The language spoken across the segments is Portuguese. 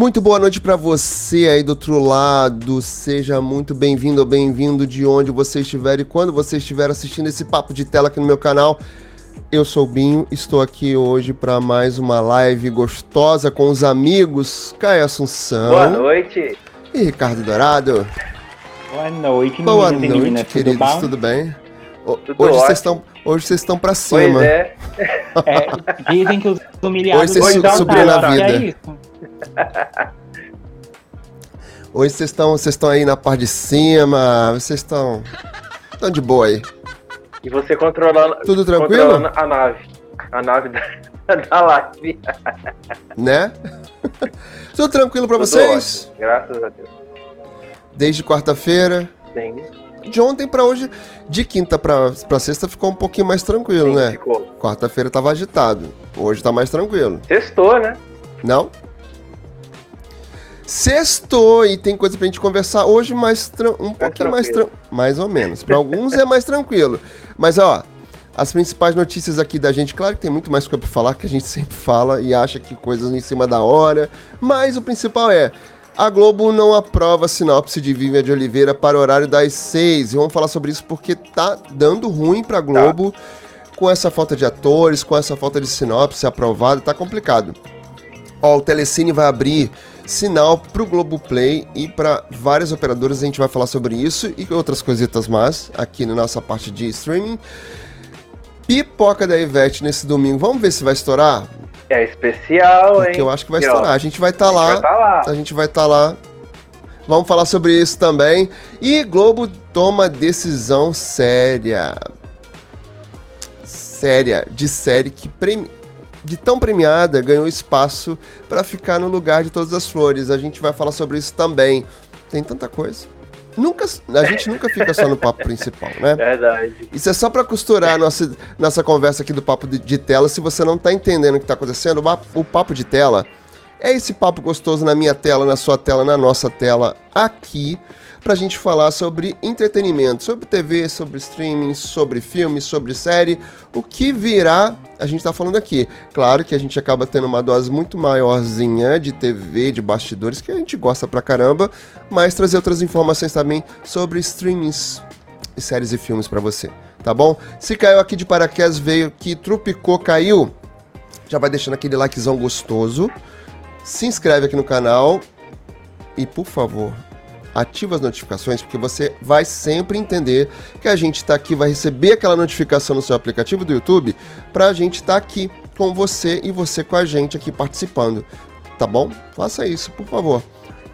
Muito boa noite para você aí do outro lado. Seja muito bem-vindo ou bem-vindo de onde você estiver e quando você estiver assistindo esse papo de tela aqui no meu canal. Eu sou o Binho, estou aqui hoje para mais uma live gostosa com os amigos Caio Assunção. Boa noite. E Ricardo Dourado. Boa noite, Boa noite, meninas, queridos. Tudo, tudo bem? Tudo hoje vocês estão Hoje vocês estão pra cima. Pois é. é dizem que os humilhados Hoje vocês subiram na vida. É isso. Hoje vocês estão, vocês estão aí na parte de cima, vocês estão, estão de boa aí. E você controlando, Tudo tranquilo? controlando a nave. A nave da, da live. Né? Tudo tranquilo pra Tudo vocês? ótimo, Graças a Deus. Desde quarta-feira. Sim. De ontem pra hoje, de quinta pra, pra sexta ficou um pouquinho mais tranquilo, sim, né? Ficou. Quarta-feira tava agitado. Hoje tá mais tranquilo. Sextou, né? Não? Sextou e tem coisa pra gente conversar hoje mais um pouquinho mais tranquilo. Mais ou menos. Pra alguns é mais tranquilo. Mas ó, as principais notícias aqui da gente, claro que tem muito mais coisa pra falar, que a gente sempre fala e acha que coisas em cima da hora. Mas o principal é. A Globo não aprova a sinopse de Vivian de Oliveira para o horário das seis. E vamos falar sobre isso porque tá dando ruim pra Globo com essa falta de atores, com essa falta de sinopse aprovada, tá complicado. Ó, o Telecine vai abrir sinal pro Globoplay e para várias operadoras. A gente vai falar sobre isso e outras coisitas mais aqui na nossa parte de streaming. Pipoca da Ivete nesse domingo. Vamos ver se vai estourar? É especial, hein? Porque eu acho que vai E, estourar. A gente vai estar a gente lá. tá lá. A gente vai estar lá. Vamos falar sobre isso também. E Globo toma decisão séria. Séria, de série que premi... de tão premiada ganhou espaço para ficar no lugar de todas as flores. A gente vai falar sobre isso também. Tem tanta coisa. Nunca, a gente nunca fica só no papo principal, né? Verdade. Isso é só pra costurar nossa, nossa conversa aqui do papo de, de tela. Se você não tá entendendo o que tá acontecendo, o, o papo de tela é esse papo gostoso na minha tela, na sua tela, na nossa tela aqui, pra gente falar sobre entretenimento, sobre TV, sobre streaming, sobre filme, sobre série, o que virá, a gente tá falando aqui. Claro que a gente acaba tendo uma dose muito maiorzinha de TV, de bastidores, que a gente gosta pra caramba, mas trazer outras informações também sobre streamings séries e filmes pra você, tá bom? Se caiu aqui de paraquedas, veio aqui, trupicou, caiu, já vai deixando aquele likezão gostoso, se inscreve aqui no canal e, por favor, ativa as notificações, porque você vai sempre entender que a gente tá aqui, vai receber aquela notificação no seu aplicativo do YouTube pra gente estar aqui com você e você com a gente aqui participando, tá bom? Faça isso, por favor.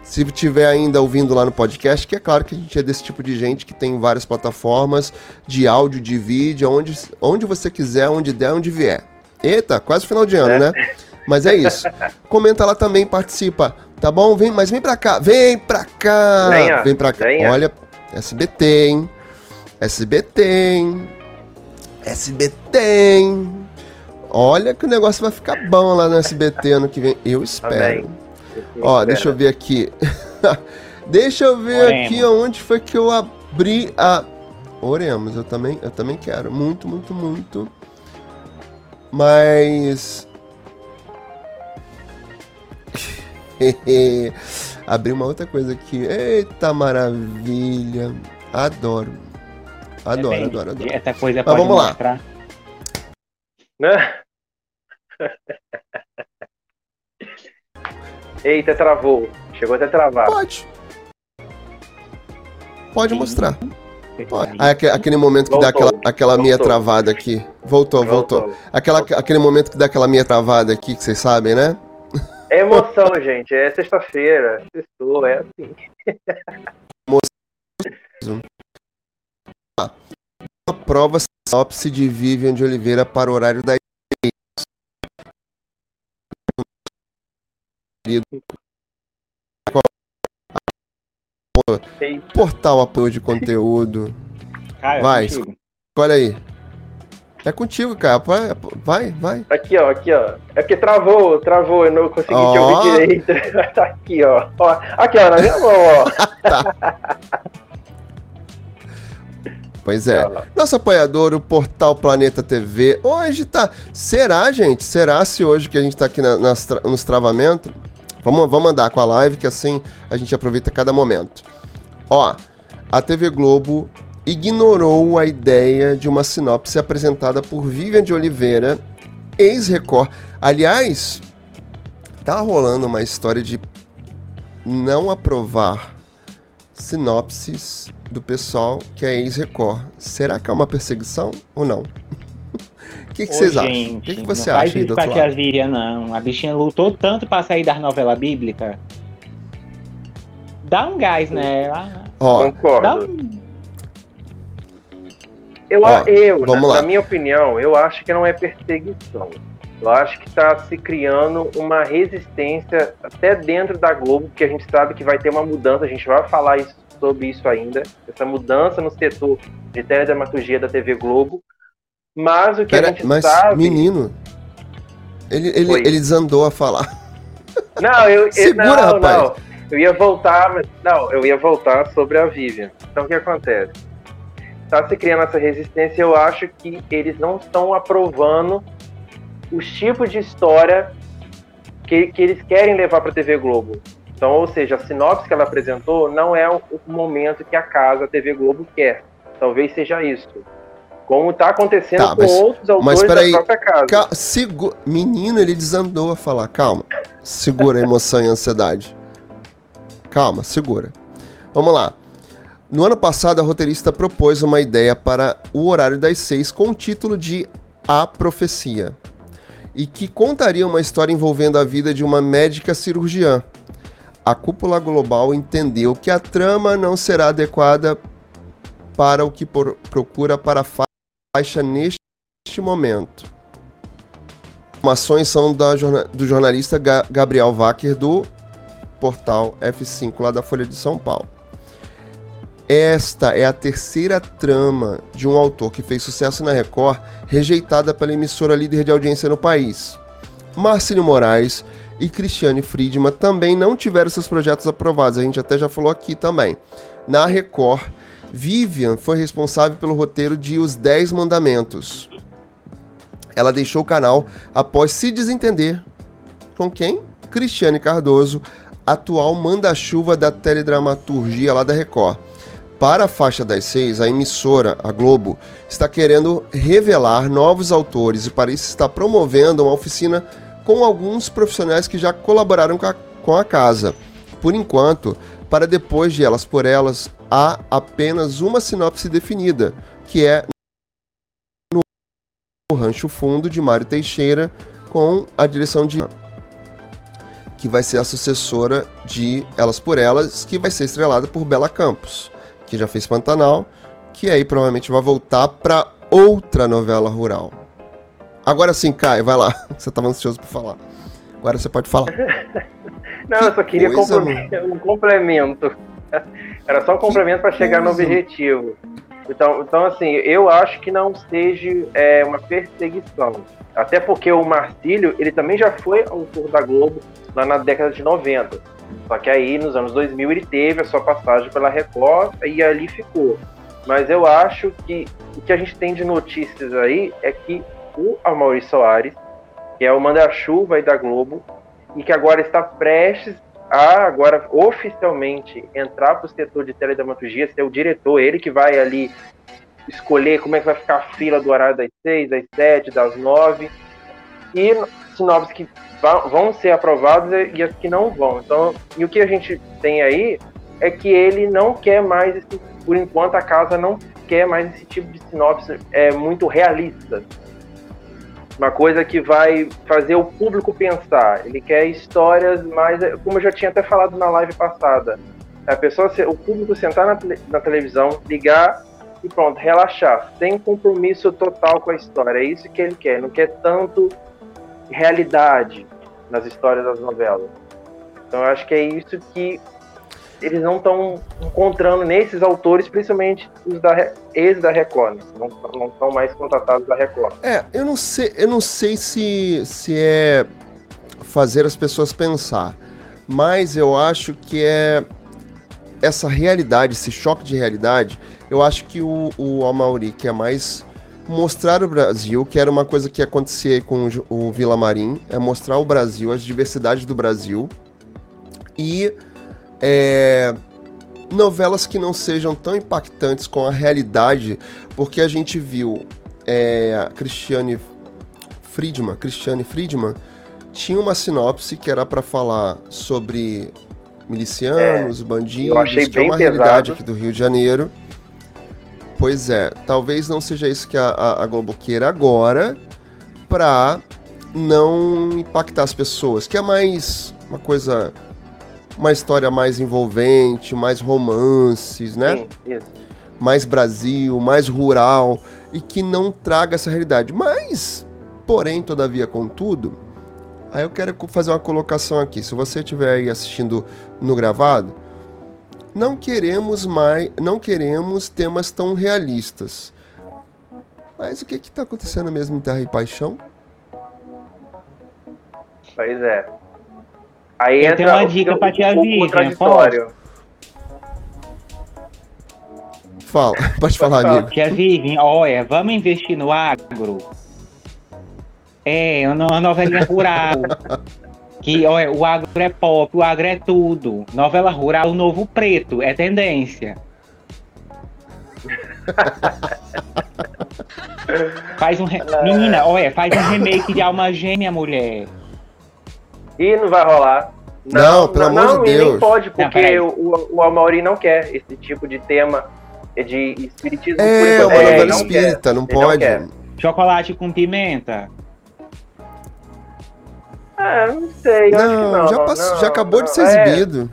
Se tiver ainda ouvindo lá no podcast, que é claro que a gente é desse tipo de gente que tem várias plataformas de áudio, de vídeo, onde, onde você quiser, onde der, onde vier. Eita, quase final de ano, né? Mas é isso. Comenta lá também, participa, tá bom? Vem, mas vem pra cá, vem pra cá, Venha, vem pra cá. venha. Olha, SBT, hein? SBT, hein? SBT, hein? Olha que o negócio vai ficar bom lá no SBT ano que vem. Eu espero. Também. Ó, deixa eu ver aqui. deixa eu ver Oremos. aqui onde foi que eu abri a. Oremos, eu também, eu também quero. Muito, muito, muito. Mas. abri uma outra coisa aqui. Eita maravilha. Adoro. Adoro, Depende. adoro, adoro. Essa coisa Mas pode vamos lá. mostrar. Né? Eita, travou. Chegou até a travar. Pode. Pode Sim. mostrar. Pode. Ah, aque- aquele momento que dá Voltou. aquela, aquela meia Voltou. travada aqui. Voltou, voltou. Aquela, aquele momento que dá aquela meia travada aqui, que vocês sabem, né? É emoção, gente. É sexta-feira. Sextou, é assim. Uma prova sinopse de Vivian de Oliveira para o horário da portal apoio de conteúdo. Cara, Vai, contigo. Olha aí. É contigo, cara. Vai, vai, vai. Aqui, ó, aqui, ó. É porque travou, travou, eu não consegui te Ó. ouvir direito. tá aqui, ó. ó. Aqui, ó, na minha mão, ó. Pois é. Nosso apoiador, o Portal Planeta TV. Hoje tá. Será, gente? Será se hoje que a gente tá aqui na- nas nos travamentos? Vamos, vamos andar com a live, que assim a gente aproveita cada momento. Ó, a TV Globo ignorou a ideia de uma sinopse apresentada por Vivian de Oliveira, ex-Record. Aliás, tá rolando uma história de não aprovar sinopses do pessoal que é ex-Record. Será que é uma perseguição ou não? O que, que Ô, vocês acham? gente, O que, que não você faz acha aí isso do com a outro tia lado? Víria, não. A bichinha lutou tanto pra sair das novelas bíblicas. Dá um gás nela. Ó, Dá Concordo. um... Eu, Ó, eu vamos na, lá. na minha opinião, eu acho que não é perseguição. Eu acho que está se criando uma resistência até dentro da Globo, que a gente sabe que vai ter uma mudança, a gente vai falar isso- sobre isso ainda, essa mudança no setor de teledramaturgia da TV Globo. Mas o que a pera, gente mas sabe. menino, ele, ele, Oi. ele desandou a falar. Não, eu, eu- Segura, não, rapaz. não. Eu ia voltar, mas não, eu ia voltar sobre a Vivian. Então o que acontece? Está se criando essa resistência, eu acho que eles não estão aprovando os tipos de história que, que eles querem levar para a TV Globo. Então, ou seja, a sinopse que ela apresentou não é o, o momento que a casa, a TV Globo quer. Talvez seja isso. Como está acontecendo Tá, com mas- outros autores mas peraí, da própria casa. Cal- segu- Menino, ele desandou a falar. Calma. Segura a emoção e a ansiedade. Calma, segura. Vamos lá. No ano passado, a roteirista propôs uma ideia para o horário das seis com o título de A Profecia. E que contaria uma história envolvendo a vida de uma médica cirurgiã. A cúpula global entendeu que a trama não será adequada para o que procura para a faixa neste momento. Informações são da do jornalista Ga- Gabriel Wacker do portal F5 lá da Folha de São Paulo. Esta é a terceira trama de um autor que fez sucesso na Record, rejeitada pela emissora líder de audiência no país. Marcílio Moraes e Cristiane Friedman também não tiveram seus projetos aprovados, a gente até já falou aqui também. Na Record, Vivian foi responsável pelo roteiro de Os Dez Mandamentos. Ela deixou o canal após se desentender com quem? Cristiane Cardoso, atual manda-chuva da teledramaturgia lá da Record. Para a faixa das seis, a emissora, a Globo, está querendo revelar novos autores e para isso está promovendo uma oficina com alguns profissionais que já colaboraram com a, com a casa. Por enquanto, para depois de Elas por Elas, há apenas uma sinopse definida, que é no Rancho Fundo de Mário Teixeira, com a direção de que vai ser a sucessora de Elas por Elas, que vai ser estrelada por Bela Campos, que já fez Pantanal, que aí provavelmente vai voltar para outra novela rural. Agora sim, Caio, vai lá. Você estava ansioso por falar. Agora você pode falar. Não, eu só queria coisa, um complemento. Era só um complemento para chegar no objetivo. Então, então, assim, eu acho que não seja é, uma perseguição. Até porque o Marcílio, ele também já foi autor da Globo lá na década de 90. Só que aí, nos anos 2000, ele teve a sua passagem pela Record e ali ficou. Mas eu acho que o que a gente tem de notícias aí é que o Amaury Soares, que é o manda-chuva aí da Globo, e que agora está prestes a agora oficialmente entrar para o setor de teledramaturgia, ser o diretor, ele que vai ali escolher como é que vai ficar a fila do horário das seis, das sete, das nove, e sinopses que vão ser aprovadas e as que não vão. Então, e o que a gente tem aí é que ele não quer mais, esse, por enquanto a casa não quer mais esse tipo de sinopse é, muito realista uma coisa que vai fazer o público pensar. Ele quer histórias mais, como eu já tinha até falado na live passada, a pessoa, o público sentar na, na televisão, ligar e pronto, relaxar, sem compromisso total com a história. É isso que ele quer. Não quer tanto realidade nas histórias das novelas. Então eu acho que é isso que eles não estão encontrando nesses autores, principalmente os da ex da Record, né? não não estão mais contratados da Record. É, eu não sei, eu não sei se, se é fazer as pessoas pensar, mas eu acho que é essa realidade, esse choque de realidade. Eu acho que o, o Amauri quer mais mostrar o Brasil, que era uma coisa que acontecia com o, Vila Marim, é mostrar o Brasil, as diversidades do Brasil, e é, novelas que não sejam tão impactantes com a realidade, porque a gente viu é, Cristiane Friedman, Cristiane Friedman tinha uma sinopse que era para falar sobre milicianos, É, bandidos, eu achei que é uma realidade pesado. aqui do Rio de Janeiro. Pois é, talvez não seja isso que a, a, a Globo queira agora pra não impactar as pessoas, que é mais uma coisa, uma história mais envolvente, mais romances, né? Sim, isso. mais Brasil, mais rural e que não traga essa realidade. Mas, porém, todavia, contudo, aí eu quero fazer uma colocação aqui. Se você estiver aí assistindo no gravado, não queremos mais, não queremos temas tão realistas. Mas o que está acontecendo mesmo em Terra e Paixão? Pois é. Aí Eu entra uma dica tia o Vivian, contraditório. Fala, pode falar, falar. amigo. Tia Vivian, olha, vamos investir no agro. É, uma novelinha rural. que, olha, o agro é pop, o agro é tudo. Novela rural, o novo preto, é tendência. faz um. Re... Menina, olha, faz um remake de Alma Gêmea, mulher. E não vai rolar. Não, pelo amor não, de e nem Deus. pode, Não, porque peraí. o, o, Amaury não quer esse tipo de tema de espiritismo. É, por uma novela não espírita, não Ele não pode. Chocolate com pimenta. Ah, não sei, eu acho que Não, não. já, passou- não, já acabou de não. ser É, exibido.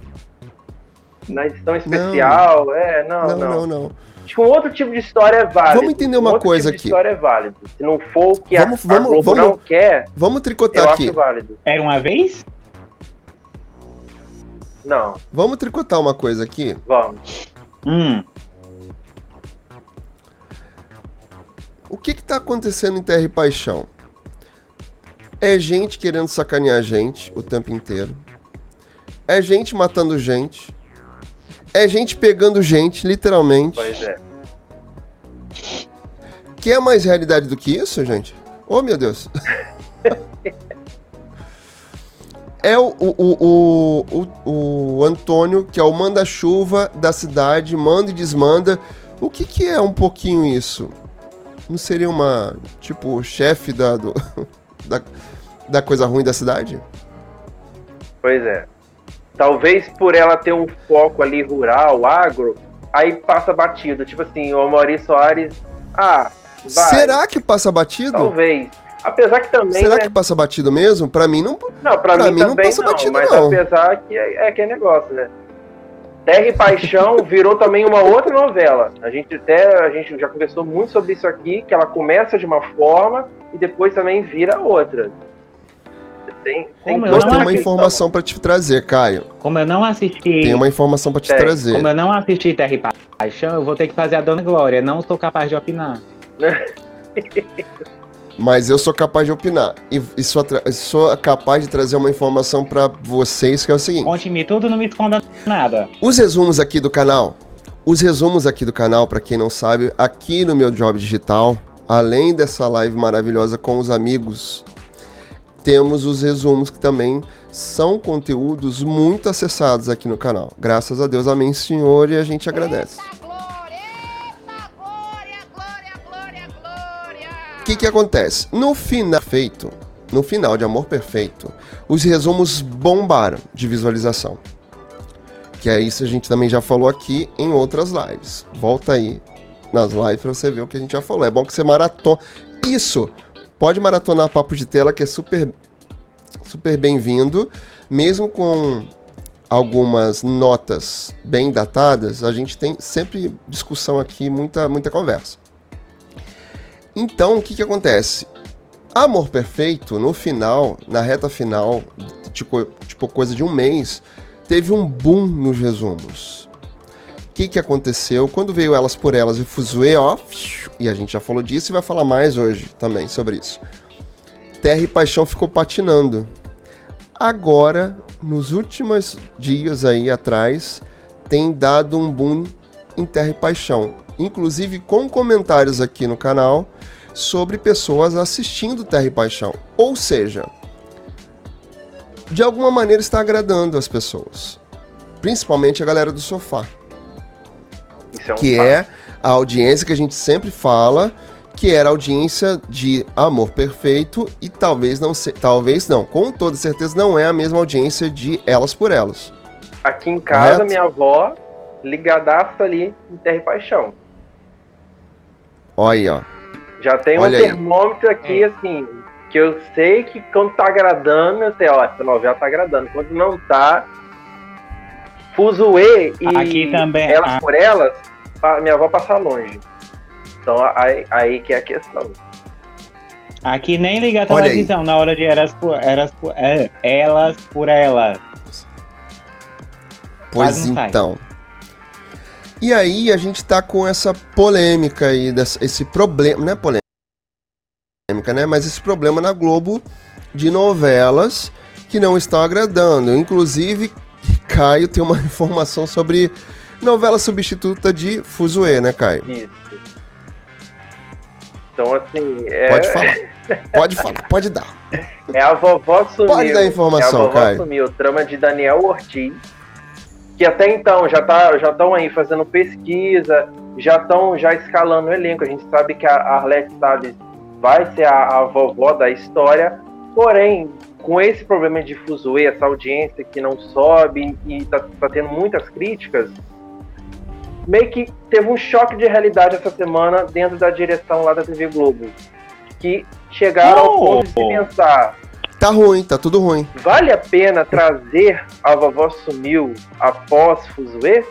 na edição especial, é, não, Não, não. não, não. Acho que um outro tipo de história é válido. Vamos entender uma um outro coisa tipo aqui. De história é válido. Se não for o que Vamos- a, vamos- a Globo vamos- não quer, Vamos eu tricotar aqui. acho válido. Era uma vez? Não, Vamos tricotar uma coisa aqui. vamos. Hum. O que que tá acontecendo em Terra e Paixão? É gente querendo sacanear a gente o tempo inteiro. É gente matando gente. É gente pegando gente, literalmente. Pois é. Quer mais realidade do que isso, gente? Oh, meu Deus. é o, o, o, o, o Antônio, que é o manda-chuva da cidade, manda e desmanda. O que, que é um pouquinho isso? Não seria uma, tipo, chefe da, do- da, da coisa ruim da cidade? Pois é. Talvez por ela ter um foco ali rural, agro, aí passa batido. Tipo assim, o Maurício Soares. Ah, vai. Será que passa batido? Talvez. Apesar que também. Será né? que passa batido mesmo? Pra mim não. Não, pra, pra mim, mim não passa não, batido, mas não. apesar que é, é aquele negócio, né? Terra e Paixão virou também uma outra novela. A gente até a gente já conversou muito sobre isso aqui, que ela começa de uma forma e depois também vira outra. Tem, tem Nós temos uma informação pra te trazer, Caio. Como eu não assisti. Tem uma informação pra te Tem. trazer. Como eu não assisti Terra e Paixão, eu vou ter que fazer a Dona Glória. Não sou capaz de opinar. Mas eu sou capaz de opinar. E, e sou, sou capaz de trazer uma informação pra vocês, que é o seguinte. Conte-me tudo, não me esconda nada. Os resumos aqui do canal. Os resumos aqui do canal, pra quem não sabe, aqui no meu Job Digital, além dessa live maravilhosa com os amigos, temos os resumos que também são conteúdos muito acessados aqui no canal. Graças a Deus, amém, Senhor, e a gente agradece. Eita glória, eita glória, glória, glória, glória. O que que acontece? No final feito, no final de Amor Perfeito, os resumos bombaram de visualização. Que é isso a gente também já falou aqui em outras lives. Volta aí nas lives pra você ver o que a gente já falou. É bom que você maratona. Isso! Pode maratonar papo de tela que é super super bem-vindo, mesmo com algumas notas bem datadas, a gente tem sempre discussão aqui, muita muita conversa. Então, o que que acontece? Amor Perfeito, no final, na reta final, tipo, tipo coisa de um mês, teve um boom nos resumos. Que que aconteceu? Quando veio Elas por Elas e Fuzue, ó, e a gente já falou disso e vai falar mais hoje também sobre isso. Terra e Paixão ficou patinando. Agora, nos últimos dias aí atrás, tem dado um boom em Terra e Paixão. Inclusive com comentários aqui no canal sobre pessoas assistindo Terra e Paixão. Ou seja, de alguma maneira está agradando as pessoas. Principalmente a galera do sofá. Isso é um que fato. é a audiência que a gente sempre fala, que era a audiência de amor perfeito e talvez não se, talvez não, com toda certeza não é a mesma audiência de elas por elas. Aqui em casa, Correto? minha avó ligadaça ali em Terra e Paixão. Olha aí, ó. Já tem um Olha aí. termômetro aqui, assim, que eu sei que quando tá agradando, eu sei, ó, essa novela tá agradando. Quando não tá, Fuzue e Aqui também, Elas ah. por Elas, minha avó passa longe. Então aí, aí que é a questão. Aqui nem liga a televisão na hora de eras por, eras por, é, elas por elas. Pois sai. então. E aí a gente tá com essa polêmica aí, dessa- esse problema, não é polêmica, né? Mas esse problema na Globo de novelas que não estão agradando. Inclusive, Caio tem uma informação sobre novela substituta de Fuzue, né, Caio? Isso. Então, assim, é, Pode falar. Pode falar, pode dar. é a vovó sumiu. Pode dar informação, é a vovó Caio. sumiu. Trama de Daniel Ortiz. Que até então já tá, já estão aí fazendo pesquisa, já estão já escalando o elenco. A gente sabe que a Arlete Salles vai ser a, a vovó da história. Porém, com esse problema de Fuzue, essa audiência que não sobe e tá, tá tendo muitas críticas, meio que teve um choque de realidade essa semana dentro da direção lá da TV Globo. Que chegaram ao Oh! ponto de se pensar, Tá ruim, tá tudo ruim. vale a pena trazer a vovó sumiu após Fuzue?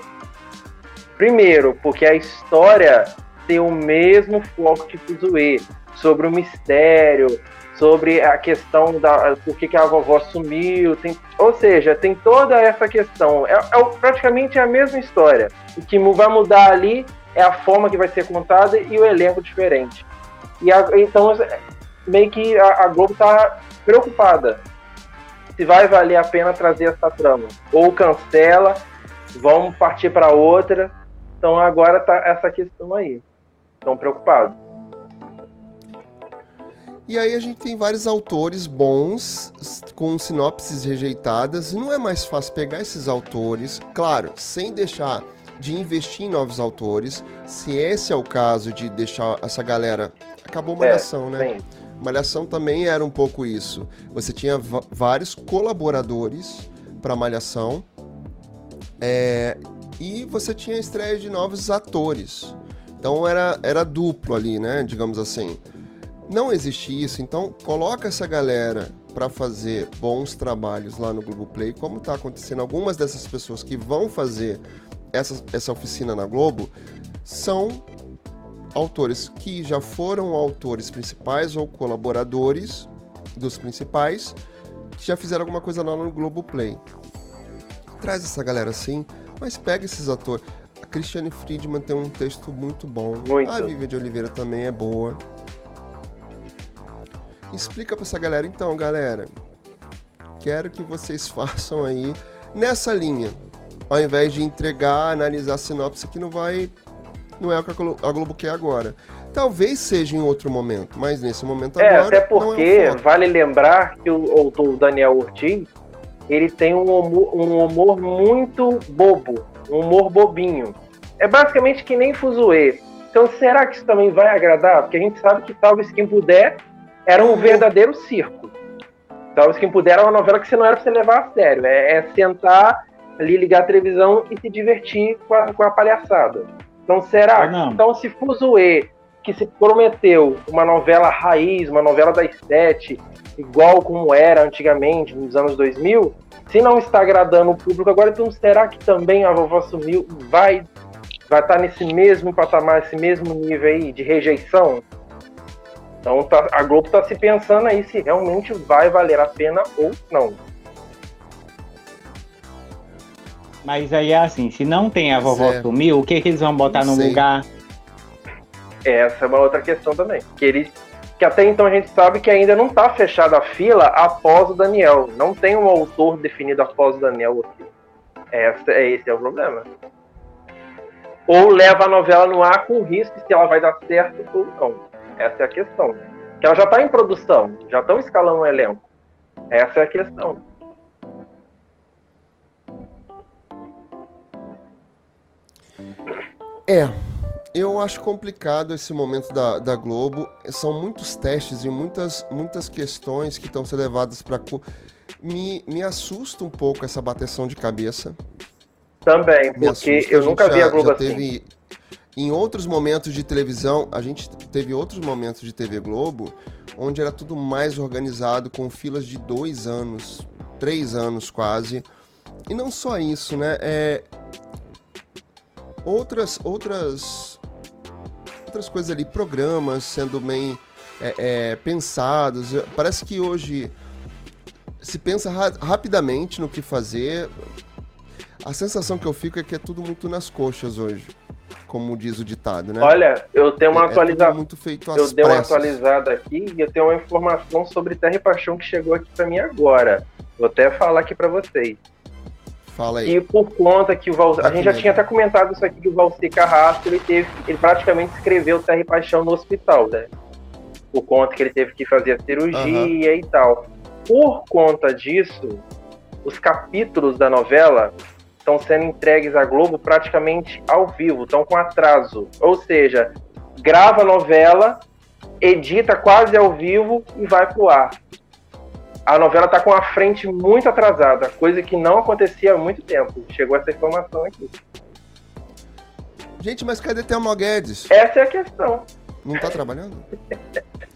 Primeiro, porque a história tem o mesmo foco que Fuzue, sobre o mistério, sobre a questão da por que, que a vovó sumiu, tem, ou seja, tem toda essa questão. É, é praticamente a mesma história. O que vai mudar ali é a forma que vai ser contada e o elenco diferente. E a- então, meio que a, a Globo tá preocupada se vai valer a pena trazer essa trama. Ou cancela, vamos partir para outra. Então agora tá essa questão aí. Estão preocupados. E aí a gente tem vários autores bons com sinopses rejeitadas. Não é mais fácil pegar esses autores, claro, sem deixar de investir em novos autores. Se esse é o caso de deixar essa galera. Acabou Malhação, né? Sim. Malhação também era um pouco isso. Você tinha vários colaboradores para Malhação. é, e você tinha estreia de novos atores. Então era, era duplo ali, né? Digamos assim. Não existe isso, então coloca essa galera para fazer bons trabalhos lá no Globoplay, como está acontecendo. Algumas dessas pessoas que vão fazer essa, essa oficina na Globo são autores que já foram autores principais ou colaboradores dos principais que já fizeram alguma coisa lá no Globoplay. Traz essa galera assim, mas pega esses atores. A Christiane Friedman tem um texto muito bom. Muito. A Vivian de Oliveira também é boa. Explica pra essa galera, então, galera. Quero que vocês façam aí nessa linha. Ao invés de entregar, analisar a sinopse que não vai. Não é o que a Glo- a Globo quer agora. Talvez seja em outro momento, mas nesse momento É, agora. até não porque é o vale lembrar que o autor Daniel Ortiz ele tem um humor, um humor muito bobo, um humor bobinho. É basicamente que nem Fuzue. Então será que isso também vai agradar? Porque a gente sabe que talvez quem puder era um verdadeiro circo. Talvez quem puder era uma novela que você não era pra você levar a sério. É, é sentar ali, ligar a televisão e se divertir com a, com a palhaçada. Então será? Não. Então se Fuzue que se prometeu uma novela raiz, uma novela das sete, igual como era antigamente, nos anos 2000, se não está agradando o público agora, então será que também a Vovó Sumiu vai vai estar nesse mesmo patamar, esse mesmo nível aí de rejeição? Então tá- a Globo está se pensando aí se realmente vai valer a pena ou não. Mas aí é assim, se não tem a vovó Certo. sumiu, o que, que eles vão botar Não no sei. lugar? Essa é uma outra questão também. Que eles que até então a gente sabe que ainda não está fechada a fila após o Daniel. Não tem um autor definido após o Daniel aqui. Essa, é esse é o problema. Ou leva a novela no ar com risco se ela vai dar certo ou não. Essa é a questão. Que ela já está em produção, já estão escalando o elenco. Essa é a questão. É, eu acho complicado esse momento da, da Globo. São muitos testes e muitas, muitas questões que estão sendo levadas para. Me, me assusta um pouco essa bateção de cabeça. Também, porque eu nunca já, vi a Globo assim. Teve em outros momentos de televisão, a gente teve outros momentos de TV Globo onde era tudo mais organizado, com filas de dois anos, três anos quase. E não só isso, né? É... Outras, outras, outras coisas ali, programas sendo bem é, é, pensados. Parece que hoje se pensa ra- rapidamente no que fazer. A sensação que eu fico é que é tudo muito nas coxas hoje, como diz o ditado, né? Olha, eu tenho uma É- é tudo atualização. muito feito às Eu dei uma atualizada aqui e eu tenho uma informação sobre Terra e Paixão que chegou aqui pra mim agora. Vou até falar aqui pra vocês. Fala aí. E por conta que o Val... A gente já tinha até comentado isso aqui que o Valci Carrasco ele teve, ele praticamente escreveu Terra e Paixão no hospital, né? Por conta que ele teve que fazer a cirurgia e tal. Por conta disso, os capítulos da novela estão sendo entregues à Globo praticamente ao vivo, estão com atraso. Ou seja, grava a novela, edita quase ao vivo e vai pro ar. A novela tá com a frente muito atrasada, coisa que não acontecia há muito tempo. Chegou essa informação aqui. Gente, mas cadê Thelma Guedes? Essa é a questão. Não tá trabalhando?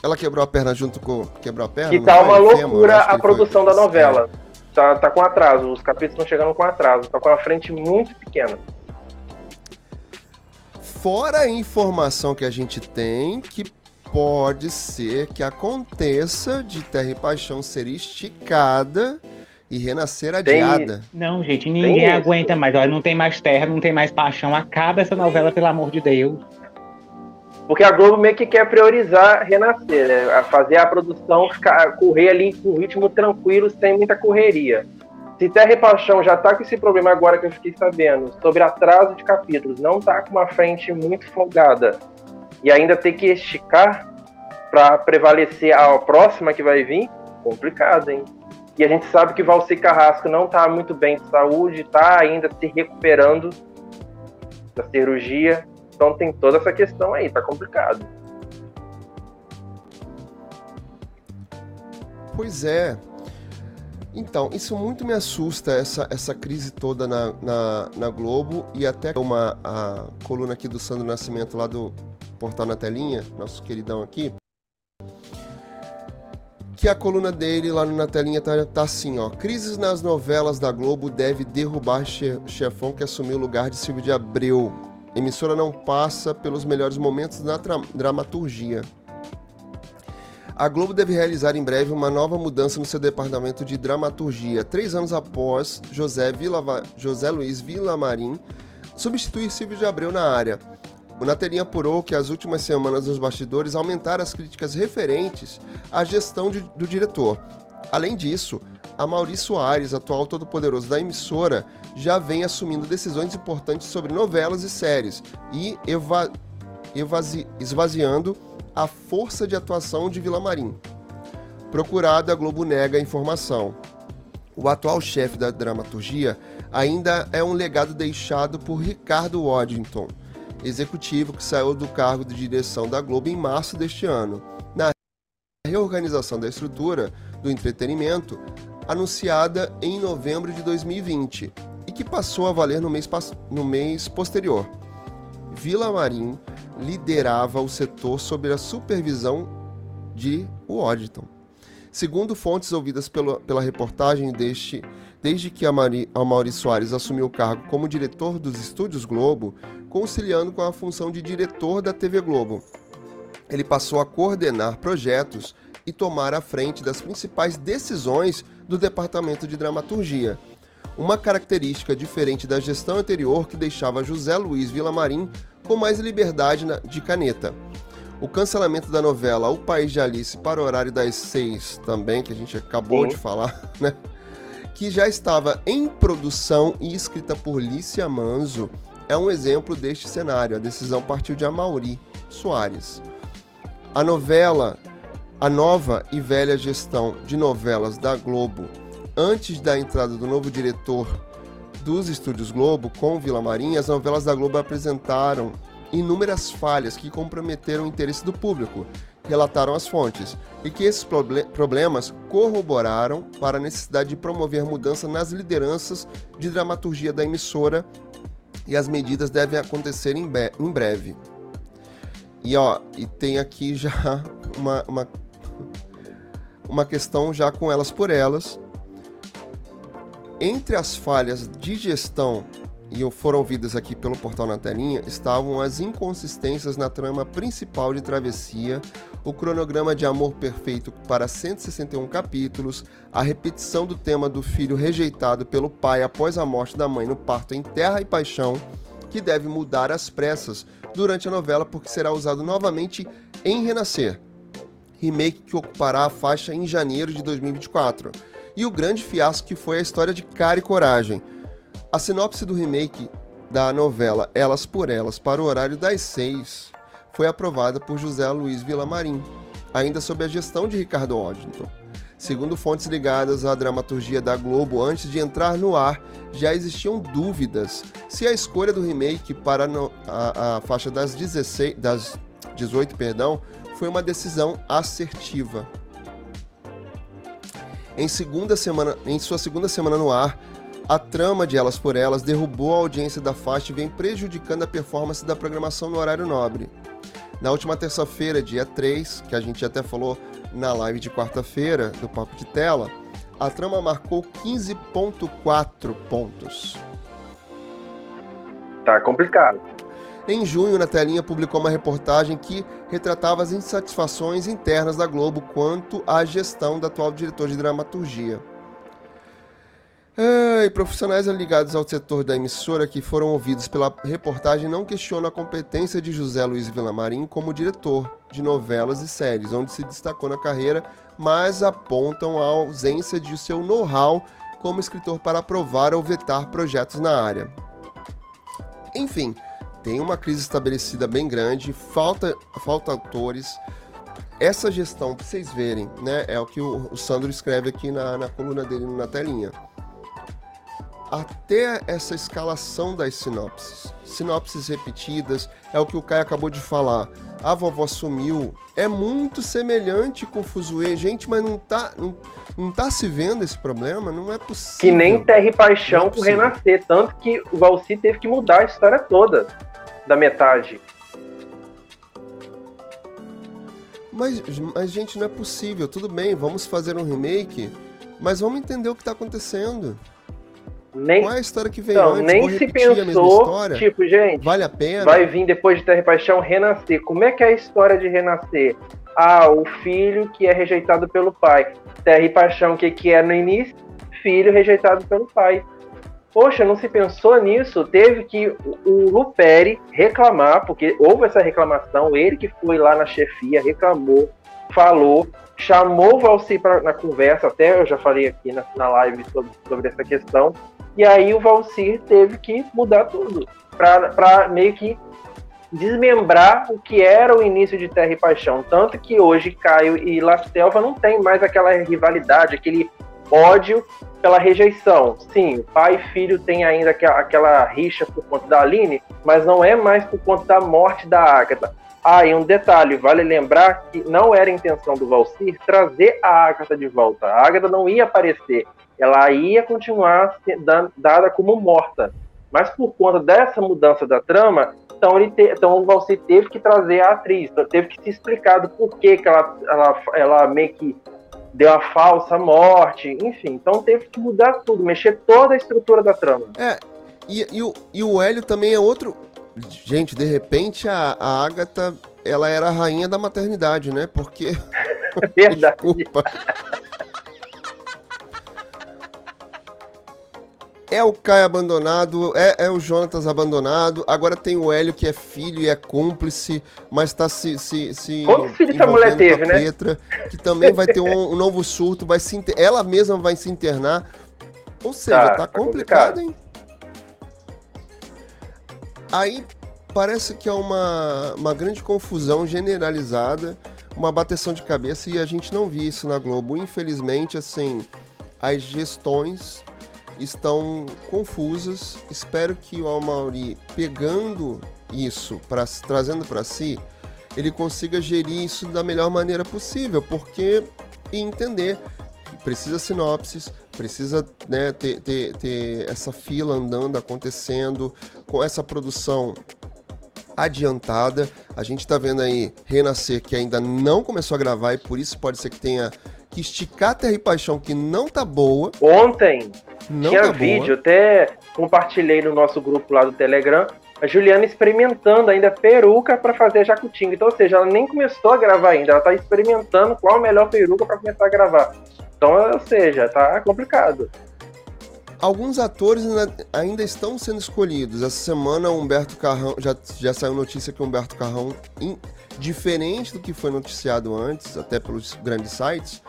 Ela quebrou a perna junto com. Quebrou a perna? Que não tá uma loucura que a produção da novela. Tá, tá com atraso, os capítulos estão chegando com atraso, tá com a frente muito pequena. Fora a informação que a gente tem, que pode ser que aconteça de Terra e Paixão ser esticada e renascer Tem- adiada. Não, gente, ninguém isso. aguenta mais. Olha, não tem mais terra, não tem mais paixão. Acaba essa novela, pelo amor de Deus. Porque a Globo meio que quer priorizar renascer, né? Fazer a produção ficar, correr ali com um ritmo tranquilo, sem muita correria. Se Terra e Paixão já tá com esse problema agora que eu fiquei sabendo, sobre atraso de capítulos, não tá com uma frente muito folgada, e ainda ter que esticar para prevalecer a próxima que vai vir, complicado, hein? E a gente sabe que Valci Carrasco não tá muito bem de saúde, tá ainda se recuperando da cirurgia. Então tem toda essa questão aí, tá complicado. Pois é. Então, isso muito me assusta, essa, essa crise toda na, na, na Globo e até uma a coluna aqui do Sandro Nascimento lá do Portal na Telinha, nosso queridão aqui, que a coluna dele lá Na Telinha tá, tá assim, ó. Crises nas novelas da Globo deve derrubar che- chefão que assumiu o lugar de Silvio de Abreu. Emissora não passa pelos melhores momentos na dramaturgia. A Globo deve realizar em breve uma nova mudança no seu departamento de dramaturgia, três anos após José, Vila, José Luiz Villamarim substituir Silvio de Abreu na área. O Natelinha apurou que as últimas semanas nos bastidores aumentaram as críticas referentes à gestão de- do diretor. Além disso, a Maurício Soares, atual todo-poderoso da emissora, já vem assumindo decisões importantes sobre novelas e séries e eva- esvaziando a força de atuação de Villamarim. Procurado, a Globo nega a informação. O atual chefe da dramaturgia ainda é um legado deixado por Ricardo Waddington, executivo que saiu do cargo de direção da Globo em março deste ano. Na reorganização da estrutura do entretenimento, anunciada em novembro de 2020 e que passou a valer no mês, no mês posterior. Vila Marim liderava o setor sob a supervisão de Waddington. Segundo fontes ouvidas pelo- pela reportagem deste, desde que a, Mari, a Maurício Soares assumiu o cargo como diretor dos Estúdios Globo, conciliando com a função de diretor da TV Globo. Ele passou a coordenar projetos e tomar a frente das principais decisões do departamento de dramaturgia. Uma característica diferente da gestão anterior que deixava José Luiz Villamarim com mais liberdade de caneta. O cancelamento da novela O País de Alice para o horário das seis, também, que a gente acabou Sim. de falar, né? Que já estava em produção e escrita por Lícia Manzo, é um exemplo deste cenário. A decisão partiu de Amauri Soares. A novela, a nova e velha gestão de novelas da Globo, antes da entrada do novo diretor dos estúdios Globo com Vila Marim, as novelas da Globo apresentaram inúmeras falhas que comprometeram o interesse do público, relataram as fontes, e que esses proble problemas corroboraram para a necessidade de promover mudança nas lideranças de dramaturgia da emissora e as medidas devem acontecer em, em breve. E ó, e tem aqui já uma, uma, uma questão já com elas por elas. Entre as falhas de gestão e foram ouvidas aqui pelo portal na telinha, estavam as inconsistências na trama principal de Travessia, o cronograma de amor perfeito para 161 capítulos, a repetição do tema do filho rejeitado pelo pai após a morte da mãe no parto em Terra e Paixão, que deve mudar às pressas durante a novela porque será usado novamente em Renascer, remake que ocupará a faixa em janeiro de 2024, e o grande fiasco que foi a história de Cara e Coragem a sinopse do remake da novela Elas por Elas para o horário das seis foi aprovada por José Luiz Villamarim, ainda sob a gestão de Ricardo Waddington. Segundo fontes ligadas à dramaturgia da Globo, antes de entrar no ar, já existiam dúvidas se a escolha do remake para a, a, faixa das, 16, das 18 perdão, foi uma decisão assertiva. Em, segunda semana, em sua segunda semana no ar, a trama de Elas por Elas derrubou a audiência da faixa e vem prejudicando a performance da programação no horário nobre. Na última terça-feira, dia 3, que a gente até falou na live de quarta-feira do Papo de Tela, a trama marcou 15,4 pontos. Tá complicado. Em junho, na telinha publicou uma reportagem que retratava as insatisfações internas da Globo quanto à gestão do atual diretor de dramaturgia. É, e profissionais ligados ao setor da emissora que foram ouvidos pela reportagem não questionam a competência de José Luiz Villamarim como diretor de novelas e séries, onde se destacou na carreira, mas apontam a ausência de seu know-how como escritor para aprovar ou vetar projetos na área. Enfim, tem uma crise estabelecida bem grande, falta, falta autores. Essa gestão, para vocês verem, né, é o que o, o Sandro escreve aqui na, na coluna dele na telinha até essa escalação das sinopses. Sinopses repetidas, é o que o Caio acabou de falar. A vovó sumiu. É muito semelhante com o Fuzue. Gente, mas não tá, não, não tá se vendo esse problema? Não é possível. Que nem Terra e Paixão é com Renascer. Tanto que o Valci teve que mudar a história toda da metade. Mas, mas, gente, não é possível. Tudo bem, vamos fazer um remake, mas vamos entender o que está acontecendo. Nem, Qual é a história que vem então, antes? Nem se pensou, tipo, gente, vale a pena? vai vir depois de Terra e Paixão renascer. Como é que é a história de renascer? Ah, o filho que é rejeitado pelo pai. Terra e Paixão, o que, que é no início? Filho rejeitado pelo pai. Poxa, não se pensou nisso. Teve que o Luperi reclamar, porque houve essa reclamação, ele que foi lá na chefia, reclamou, falou, chamou o Valci pra, na conversa, até eu já falei aqui na, na live sobre, sobre essa questão, e aí o Valcir teve que mudar tudo para meio que desmembrar o que era o início de Terra e Paixão. Tanto que hoje Caio e La Selva não tem mais aquela rivalidade, aquele ódio pela rejeição. Sim, pai e filho tem ainda aquela rixa por conta da Aline, mas não é mais por conta da morte da Agatha. Ah, e um detalhe, vale lembrar que não era intenção do Valcir trazer a Agatha de volta. A Agatha não ia aparecer ela ia continuar dada como morta. Mas por conta dessa mudança da trama, então, ele te, então o Valci teve que trazer a atriz, teve que se explicar do porquê que ela, ela, ela meio que deu a falsa morte, enfim. Então teve que mudar tudo, mexer toda a estrutura da trama. É, e, e, o, e o Hélio também é outro. Gente, de repente a, a Agatha, ela era a rainha da maternidade, né? Porque. Verdade. Desculpa. É o Caio abandonado, é, é, o Jonatas abandonado, agora tem o Hélio que é filho e é cúmplice, mas tá se. se, se Quantos filhos essa mulher teve, né? Petra, que também vai ter um, um, novo surto, vai se ela mesma vai se internar. Ou seja, tá, tá, tá complicado, complicado, hein? Aí parece que é uma, uma grande confusão generalizada, uma bateção de cabeça, e a gente não viu isso na Globo. Infelizmente, assim, as gestões estão confusas. Espero que o Amauri, pegando isso, pra, trazendo para si, ele consiga gerir isso da melhor maneira possível, porque e entender precisa sinopses, precisa né, ter, ter, ter essa fila andando, acontecendo, com essa produção adiantada. A gente está vendo aí Renascer que ainda não começou a gravar e por isso pode ser que tenha que esticar Terra e Paixão que não tá boa. Ontem Não tinha tá vídeo, boa. até compartilhei no nosso grupo lá do Telegram, a Juliana experimentando ainda peruca para fazer a jacutinga. Então, ou seja, ela nem começou a gravar ainda, ela tá experimentando qual a melhor peruca para começar a gravar. Então, ou seja, tá complicado. Alguns atores ainda, estão sendo escolhidos. Essa semana o Humberto Carrão já, já saiu notícia que o Humberto Carrão, in- diferente do que foi noticiado antes, até pelos grandes sites,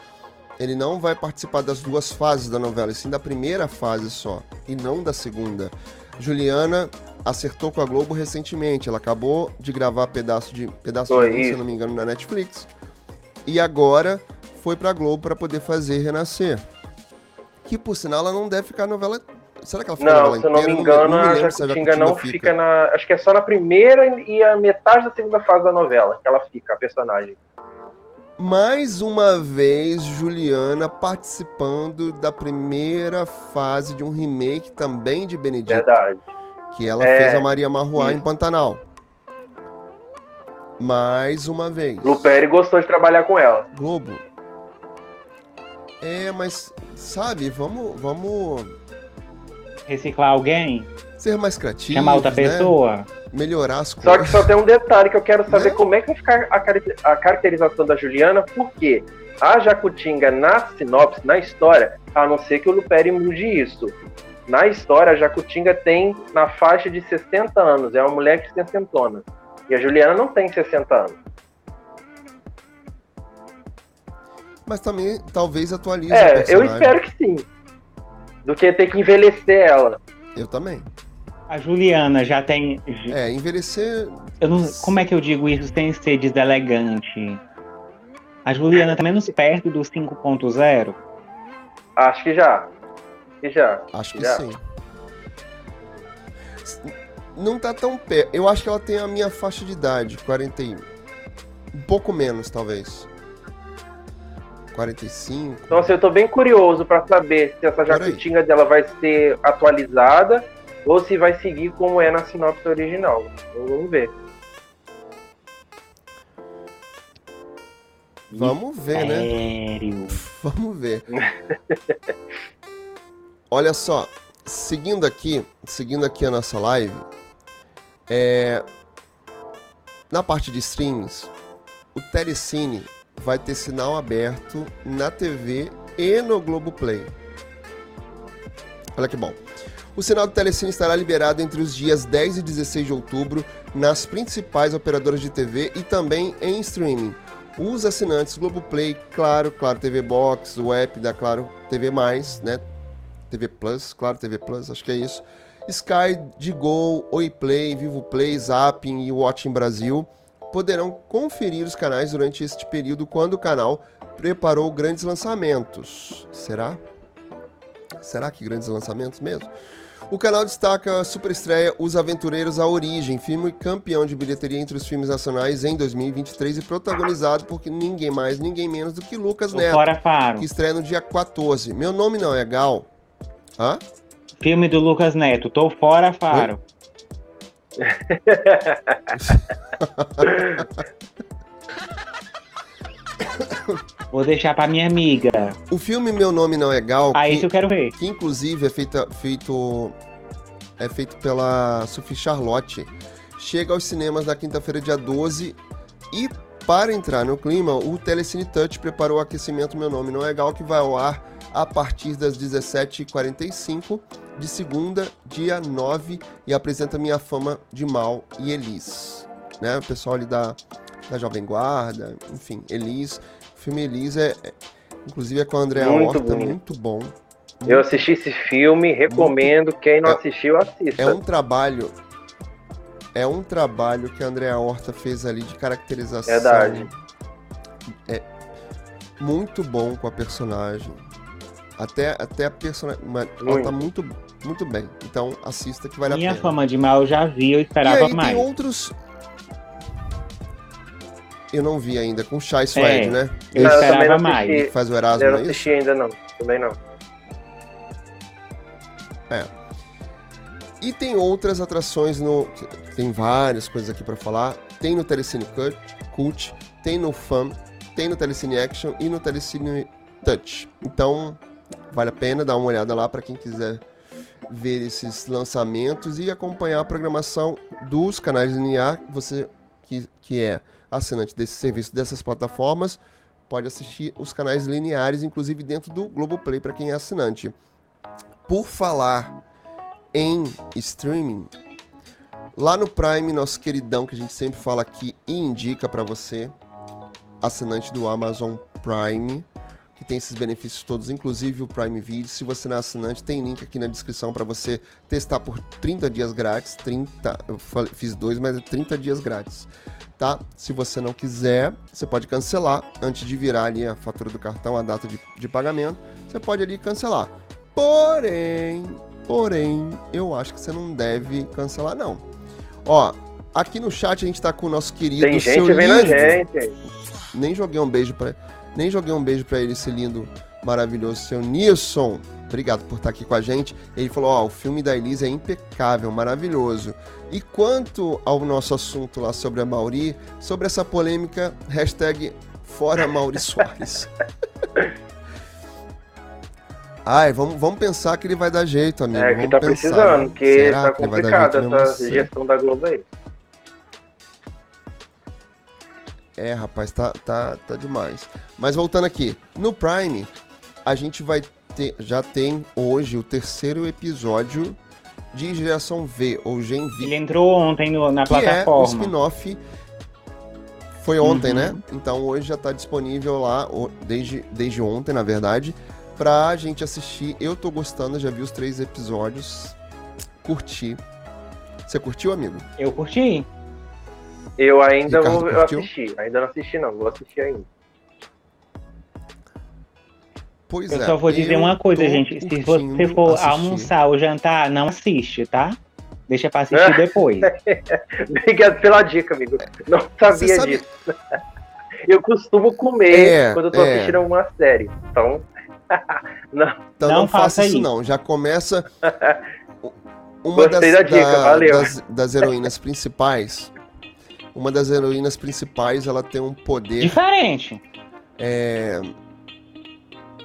ele não vai participar das duas fases da novela, e sim da primeira fase só, e não da segunda. Juliana acertou com a Globo recentemente. Ela acabou de gravar pedaço de pedaço de um, se não me engano, na Netflix. E agora foi pra Globo para poder fazer Renascer. Que por sinal ela não deve ficar na novela. Será que ela fica na Não, novela se eu não me engano, me a lembro se Jacutinga não fica. fica na. Acho que é só na primeira e a metade da segunda fase da novela que ela fica, a personagem. Mais uma vez, Juliana participando da primeira fase de um remake também de Benedito, Verdade. que ela É, fez a Maria Marruá em. Pantanal. Mais uma vez. Luperi gostou de trabalhar com ela. Globo. É, mas sabe, vamos, vamos Reciclar alguém? ser mais criativos, Chamar outra né? Melhorar as Só coisas. que só tem um detalhe que eu quero saber Né? como é que vai ficar a, caracterização da Juliana, porque a Jacutinga na sinopse, na história, a não ser que o Luperi mude isso. Na história, a Jacutinga tem na faixa de 60 anos, é uma mulher que sessentona. E a Juliana não tem 60 anos. Mas também talvez atualize É, eu espero que sim. Do que ter que envelhecer ela. Eu também. A Juliana já tem. É, envelhecer. Eu não, como é que eu digo isso sem ser deselegante? A Juliana tá menos perto do 5.0? Acho que já. Que já. Acho que Já. sim. Não tá tão perto. Eu acho que ela tem a minha faixa de idade, 41. Um pouco menos, talvez. 45. Então, assim, eu tô bem curioso pra saber se essa jacutinga dela vai ser atualizada ou se vai seguir como é na sinopse original. Então, vamos ver. Vamos ver, né? Sério. Vamos ver. Olha só, seguindo aqui, seguindo aqui a nossa live, é, na parte de streams, o Telecine vai ter sinal aberto na TV e no Globoplay. Olha que bom. O sinal do Telecine estará liberado entre os dias 10 e 16 de outubro nas principais operadoras de TV e também em streaming. Os assinantes Globoplay, Claro, Claro TV Box, o app da Claro TV+, né? TV Plus, Claro TV Plus, acho que é isso. Sky, Digo, Oi Play, Vivo Play, Zapping e Watching Brasil poderão conferir os canais durante este período quando o canal preparou grandes lançamentos. Será? Será que grandes lançamentos mesmo? O canal destaca a super estreia Os Aventureiros à Origem, filme campeão de bilheteria entre os filmes nacionais em 2023 e protagonizado por ninguém mais, ninguém menos do que Lucas Neto, Fora Faro. que estreia no dia 14. Meu nome não é Gal. Hã? Filme do Lucas Neto. Tô fora Faro. Vou deixar pra minha amiga. O filme Meu Nome Não é Gal, Ah, esse eu quero ver. que inclusive é feita, feito é feito pela Sophie Charlotte, chega aos cinemas na quinta-feira, dia 12. E para entrar no clima, o Telecine Touch preparou o aquecimento Meu Nome Não é Gal, que vai ao ar a partir das 17h45 de segunda, dia 9, e apresenta Minha Fama de Mal e Elis. Né? O pessoal ali da, da Jovem Guarda, enfim, Elis. O filme Elis é, é- inclusive é com a Andrea Muito Horta, bonito. muito bom. Eu assisti esse filme, recomendo. Quem não É- assistiu, assista. É um trabalho. É um trabalho que a Andrea Horta fez ali de caracterização. Verdade. É muito bom com a personagem. Até, até a personagem. Ela tá muito, muito bem. Então assista que vale Minha a pena. fama de mal eu já vi, eu E esperava aí mais. tem outros. Eu não vi ainda, com Chai Suede, É. né? Eu Não, eu esperava mais. faz o Erasmo, Eu não é assisti ainda não. Também não. E tem outras atrações no. Tem várias coisas aqui pra falar. Tem no Telecine Cult, tem no Fun, tem no Telecine Action e no Telecine Touch. Então, vale a pena dar uma olhada lá pra quem quiser ver esses lançamentos e acompanhar a programação dos canais linear. Você que, que é assinante desse serviço, dessas plataformas, pode assistir os canais lineares, inclusive dentro do Globoplay para quem é assinante. Por falar em streaming, lá no Prime, nosso queridão que a gente sempre fala aqui e indica para você, assinante do Amazon Prime, que tem esses benefícios todos, inclusive o Prime Video. Se você não é assinante, tem link aqui na descrição para você testar por 30 dias grátis. 30, eu fiz dois, mas é 30 dias grátis. Tá? Se você não quiser, você pode cancelar antes de virar ali a fatura do cartão, a data de, de pagamento. Você pode ali cancelar. Porém, porém, eu acho que você não deve cancelar, não. Ó, aqui no chat a gente tá com o nosso querido Tem seu gente vendo a lindo. gente. Nem joguei um beijo para nem joguei um beijo para ele, esse lindo, maravilhoso seu Nilson. Obrigado por estar aqui com a gente. Ele falou: Ó, o filme da Elise é impecável, maravilhoso. E quanto ao nosso assunto lá sobre a Mauri, sobre essa polêmica, hashtag fora Mauri Soares. Ai, vamos, vamos pensar que ele vai dar jeito, amigo. É, que vamos tá pensar. precisando, porque Será tá que ele vai dar complicada essa gestão da Globo aí. É, rapaz, tá, tá, tá demais. Mas voltando aqui, no Prime, a gente vai ter, já tem hoje o terceiro episódio de Geração V, ou Gen V, Ele entrou ontem no- na que é o plataforma. spin-off. Foi ontem, Uhum. né? Então hoje já tá disponível lá, desde, desde ontem, na verdade, pra gente assistir. Eu tô gostando, já vi os três episódios, curti. Você curtiu, amigo? Eu curti. Eu ainda Ricardo vou eu assistir. Ainda não assisti, não. Vou assistir ainda. Pois Eu é. só vou dizer uma coisa, gente. Se você for assistir. almoçar ou jantar, não assiste, tá? Deixa pra assistir depois. Obrigado pela dica, amigo. Não sabia sabe- disso. Eu costumo comer É, quando eu tô é. assistindo uma série. Então, Então não, Não faça isso, isso. não. Já começa. Uma das, Gostei da dica, da- valeu. das, das heroínas principais. Uma das heroínas principais, ela tem um poder Diferente. é,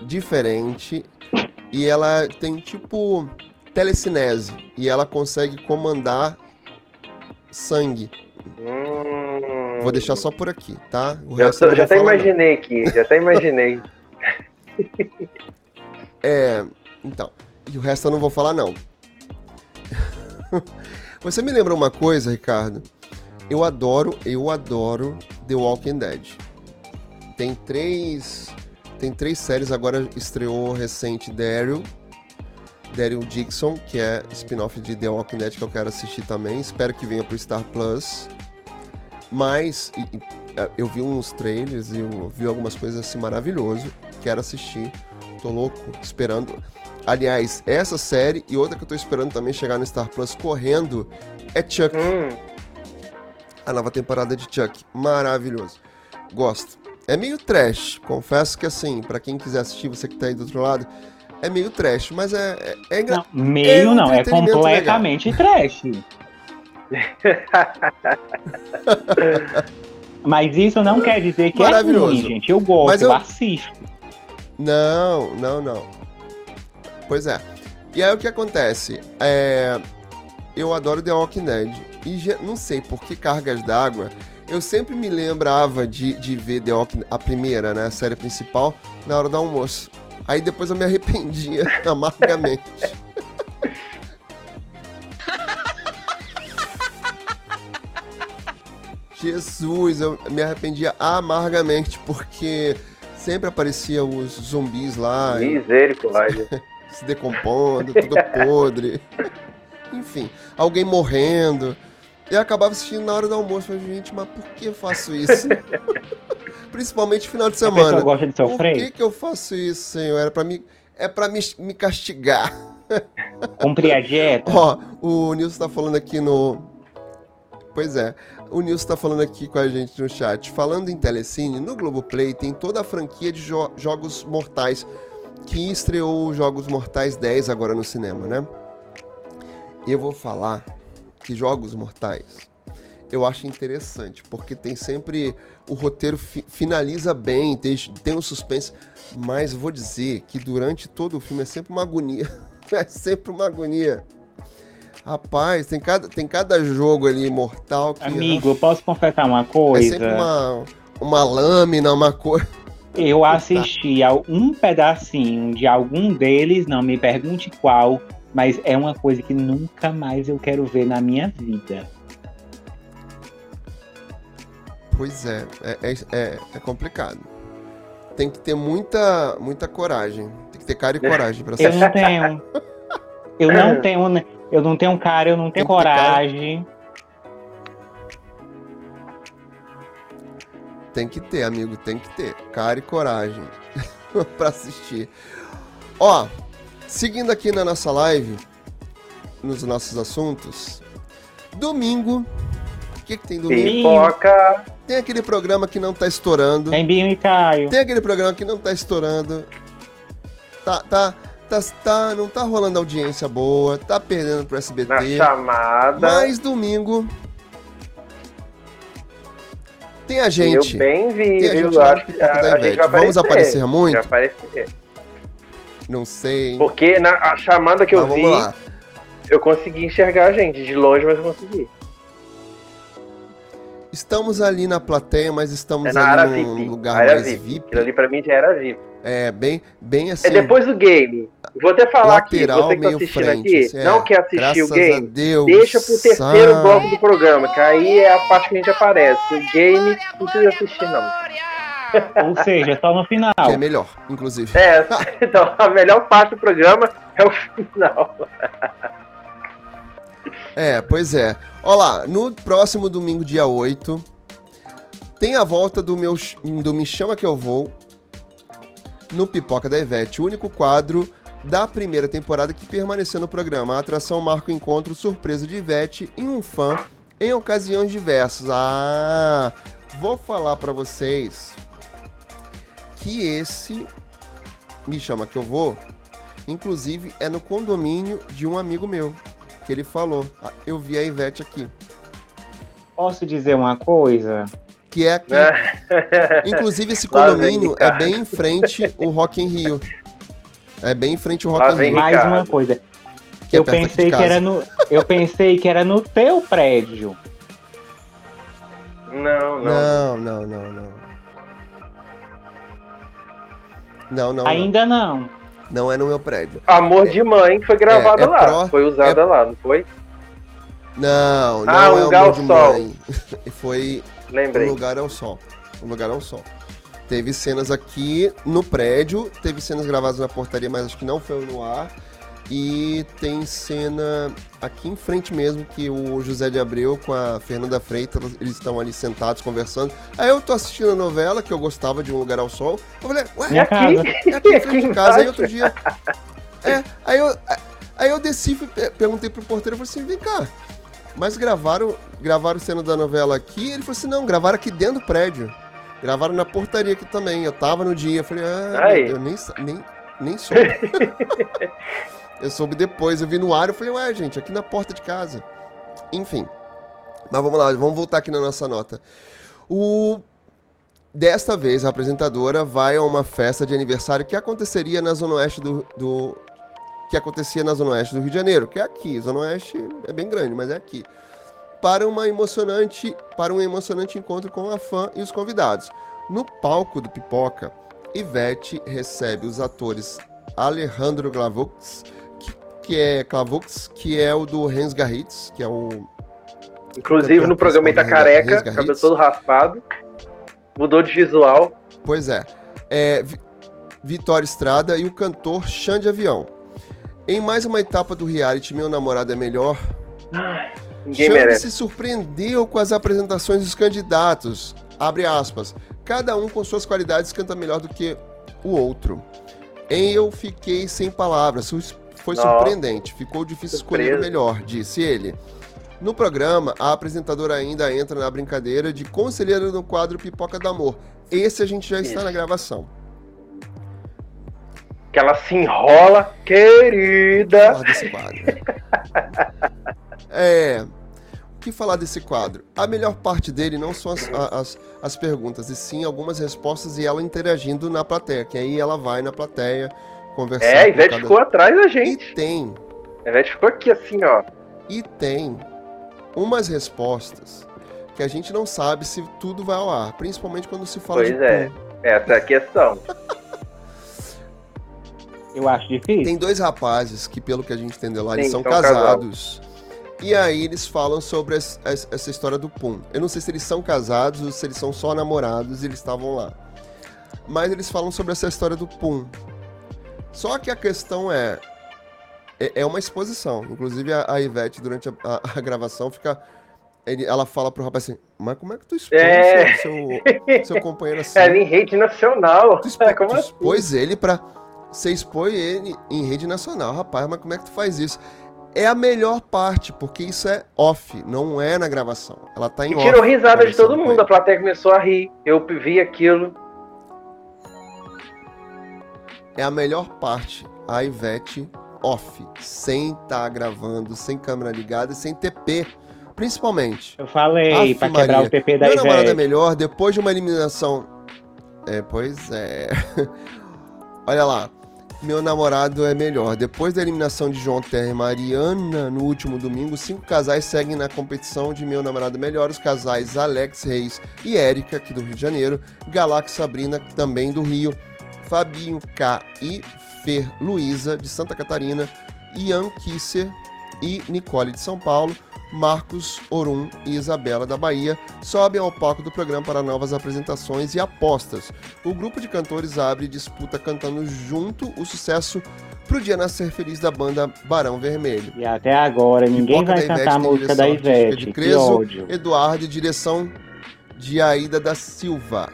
diferente e ela tem tipo telecinese e ela consegue comandar sangue. hum, Vou deixar só por aqui, tá? O Já, tô- já até falar, não. imaginei aqui. Já até imaginei. É, então, e o resto eu não vou falar não. Você me lembra uma coisa, Ricardo? Eu adoro, eu adoro The Walking Dead. Tem três, tem três séries agora estreou recente Daryl, Daryl Dixon, que é spin-off de The Walking Dead que eu quero assistir também. Espero que venha pro Star Plus. Mas e- e, é, eu vi uns trailers e vi algumas coisas assim maravilhoso. Quero assistir. Tô louco, esperando. Aliás, essa série e outra que eu tô esperando também chegar no Star Plus correndo é Chuck, Hum, a nova temporada de Chuck. Maravilhoso. Gosto. É meio trash, confesso que assim, pra quem quiser assistir, você que tá aí do outro lado, é meio trash, mas é, é, é. Não, meio um não, é completamente trash. Mas isso não quer dizer que é ruim, gente. Eu gosto, Mas eu... eu- assisto. Não, não, não. Pois é. E aí o que acontece? É, Eu adoro The Walking Dead. E não sei por que cargas d'água. Eu sempre me lembrava de, de ver The Walking a primeira, né? A série principal, na hora do almoço. Aí depois eu me arrependia amargamente. Jesus, eu me arrependia amargamente, porque sempre aparecia os zumbis lá, misericórdia. se decompondo, tudo podre. Enfim, alguém morrendo. Eu acabava assistindo na hora do almoço. Falei, gente, mas por que eu faço isso? Principalmente final de semana. gosta de Por sofrer. que, que eu faço isso, senhor? Era pra mim. é pra me, me castigar. Cumprir a dieta. Ó, o Nilson tá falando aqui no. Pois é. O Nilson tá falando aqui com a gente no chat. Falando em Telecine, no Globoplay tem toda a franquia de jo- Jogos Mortais, que estreou os Jogos Mortais 10 agora no cinema, né? Eu vou falar que Jogos Mortais eu acho interessante, porque tem sempre. O roteiro fi- finaliza bem, tem, tem um suspense, mas vou dizer que durante todo o filme é sempre uma agonia. É sempre uma agonia. Rapaz, tem cada, tem cada jogo ali mortal que. Amigo, eu posso confessar uma é coisa? sempre uma, uma lâmina, uma coisa. Eu assisti a um pedacinho de algum deles, não me pergunte qual, mas é uma coisa que nunca mais eu quero ver na minha vida. Pois é, é, é, é, é complicado. Tem que ter muita, muita coragem. Tem que ter cara e coragem pra Eu assistir. não tenho. Eu não tenho, né? eu não tenho cara, eu não tenho Tem coragem. Tem que ter, amigo, tem que ter. Cara e coragem pra assistir. Ó, seguindo aqui na nossa live, nos nossos assuntos, domingo. O que, que tem domingo? Pipoca. Tem aquele programa que não tá estourando. Tem Binho e Caio. Tem aquele programa que não tá estourando. Tá, tá, tá, tá, não tá rolando audiência boa, tá perdendo pro Na SBT. chamada. Mas domingo tem a gente. Eu bem vi, Tem a viu? gente lá no Acho que Pipoca a, a gente vai Vamos aparecer muito? Vai aparecer. Não sei. Porque na a chamada que eu Mas vi, vamos lá. eu consegui enxergar a gente. De longe, mas eu consegui. Estamos ali na plateia, mas estamos É ali num VIP. lugar mais VIP. VIP. Aquilo ali pra mim já era VIP. É, bem, bem assim. É depois do game. Vou até falar lateral, aqui, você que tá assistindo frente. aqui, assim, é. não quer assistir o game, Deus. deixa pro terceiro bloco do programa, que aí é a parte que a gente aparece. O game não precisa assistir, não. Ou seja, só no final. Que é melhor, inclusive. É, então a melhor parte do programa é o final. É, pois é. Olha lá, no próximo domingo, dia 8, tem a volta do meu do Me Chama Que Eu Vou no Pipoca da Ivete, o único quadro da primeira temporada que permaneceu no programa. A atração marca o encontro surpresa de Ivete e um fã em ocasiões diversas. Ah, vou falar pra vocês que esse Me Chama Que Eu Vou, inclusive, é no condomínio de um amigo meu que ele falou. Ah, Eu vi a Ivete aqui. Posso dizer uma coisa? Que é aqui. Né? Inclusive, esse condomínio é bem em frente o Rock in Rio. É bem em frente o Rock in Rio. Mais uma coisa. Que é eu de pensei que era no. Eu pensei que era no teu prédio. Não, não. Não, não, não, não. Não, não, não. Ainda não. Não é no meu prédio. Amor de Mãe foi gravada é lá. pró- foi usada lá, não foi? Não, não Ah, é um lugar Amor ao de sol. Mãe. Foi O Lembrei. Lugar ao Sol. O Lugar ao Sol. Teve cenas aqui no prédio, teve cenas gravadas na portaria, mas acho que não foi no ar. E tem cena aqui em frente mesmo, que o José de Abreu com a Fernanda Freitas, eles estão ali sentados conversando. Aí eu tô assistindo a novela, que eu gostava de Um Lugar ao Sol. Eu falei, ué, Minha casa. é aqui em frente de casa. Aí outro dia. É, aí eu, aí eu desci, perguntei pro porteiro, eu falei assim, vem cá. Mas gravaram, gravaram cena da novela aqui? Ele falou assim, não, gravaram aqui dentro do prédio. Gravaram na portaria aqui também. Eu tava no dia, eu falei, ah, Deus, nem, nem, nem soube. eu soube depois, eu vi no ar, eu falei, ué, gente, aqui na porta de casa. Enfim. Mas vamos lá, vamos voltar aqui na nossa nota. O... Desta vez, a apresentadora vai a uma festa de aniversário que aconteceria na Zona Oeste do, do- que acontecia na Zona Oeste do Rio de Janeiro, que é aqui. Zona Oeste é bem grande, mas é aqui. Para uma emocionante, para um emocionante encontro com a fã e os convidados. No palco do Pipoca, Ivete recebe os atores Alejandro Glavux, que, é Clavux, que é o do Hans Garritz, que é o Inclusive no programa ele tá careca, cabelo todo raspado. Mudou de visual. Pois é. é Vi- Vitória Estrada e o cantor Xande Avião. Em mais uma etapa do reality Meu Namorado é Melhor, Ninguém Xande merece. se surpreendeu com as apresentações dos candidatos. Abre aspas. Cada um com suas qualidades canta melhor do que o outro. Eu fiquei sem palavras. Foi Nossa. surpreendente. Ficou difícil escolher o Surpresa. melhor, disse ele. No programa, a apresentadora ainda entra na brincadeira de conselheira no quadro Pipoca do Amor. Esse a gente já está Isso. na gravação. Que ela se enrola, querida. falar desse quadro. É. O que falar desse quadro? A melhor parte dele não são as, as, as perguntas, e sim algumas respostas e ela interagindo na plateia. Que aí ela vai na plateia conversar. É, a Ivete cada- ficou atrás da E gente. tem, A Ivete ficou aqui assim, ó. e tem umas respostas que a gente não sabe se tudo vai ao ar. Principalmente quando se fala Pois de é. pum. Essa é a questão. Eu acho difícil. Tem dois rapazes que, pelo que a gente entendeu lá, eles Sim, são são casal. casados. E aí eles falam sobre es- es- essa história do Pum. Eu não sei se eles são casados ou se eles são só namorados e eles estavam lá. Mas eles falam sobre essa história do Pum. Só que a questão é. É é uma exposição. Inclusive a, Ivete, durante a, a- a gravação, fica. ela fala pro rapaz assim: Mas como é que tu expôs É. seu, seu, companheiro assim? É em rede nacional. Tu, expo- Como tu assim? expôs ele pra. Você expõe ele em rede nacional. Rapaz, mas como é que tu faz isso? É a melhor parte, porque isso é off, não é na gravação. Ela tá em E off. tirou risada de todo mundo. A plateia começou a rir. Eu vi aquilo. É a melhor parte. A Ivete off, sem tá gravando, sem câmera ligada e sem TP, principalmente. Eu falei pra quebrar o TP da Meu namorado é Ivete. melhor depois de uma eliminação. É, pois é. Olha lá. Meu namorado é melhor. Depois da eliminação de João Terra e Mariana no último domingo, cinco casais seguem na competição de Meu Namorado é Melhor. Os casais Alex Reis e Érica, aqui do Rio de Janeiro. Galax Sabrina, também do Rio. Fabinho K e Fer Luiza, de Santa Catarina. Ian Kisser e Nicole, de São Paulo. Marcos Orum e Isabela da Bahia sobem ao palco do programa para novas apresentações e apostas. O grupo de cantores abre disputa cantando junto o sucesso Pro Dia Nascer Feliz da banda Barão Vermelho. E até agora ninguém Pipoca vai cantar a Ivete música da Ivete. de Creso, ódio. Eduardo, direção de Aida da Silva.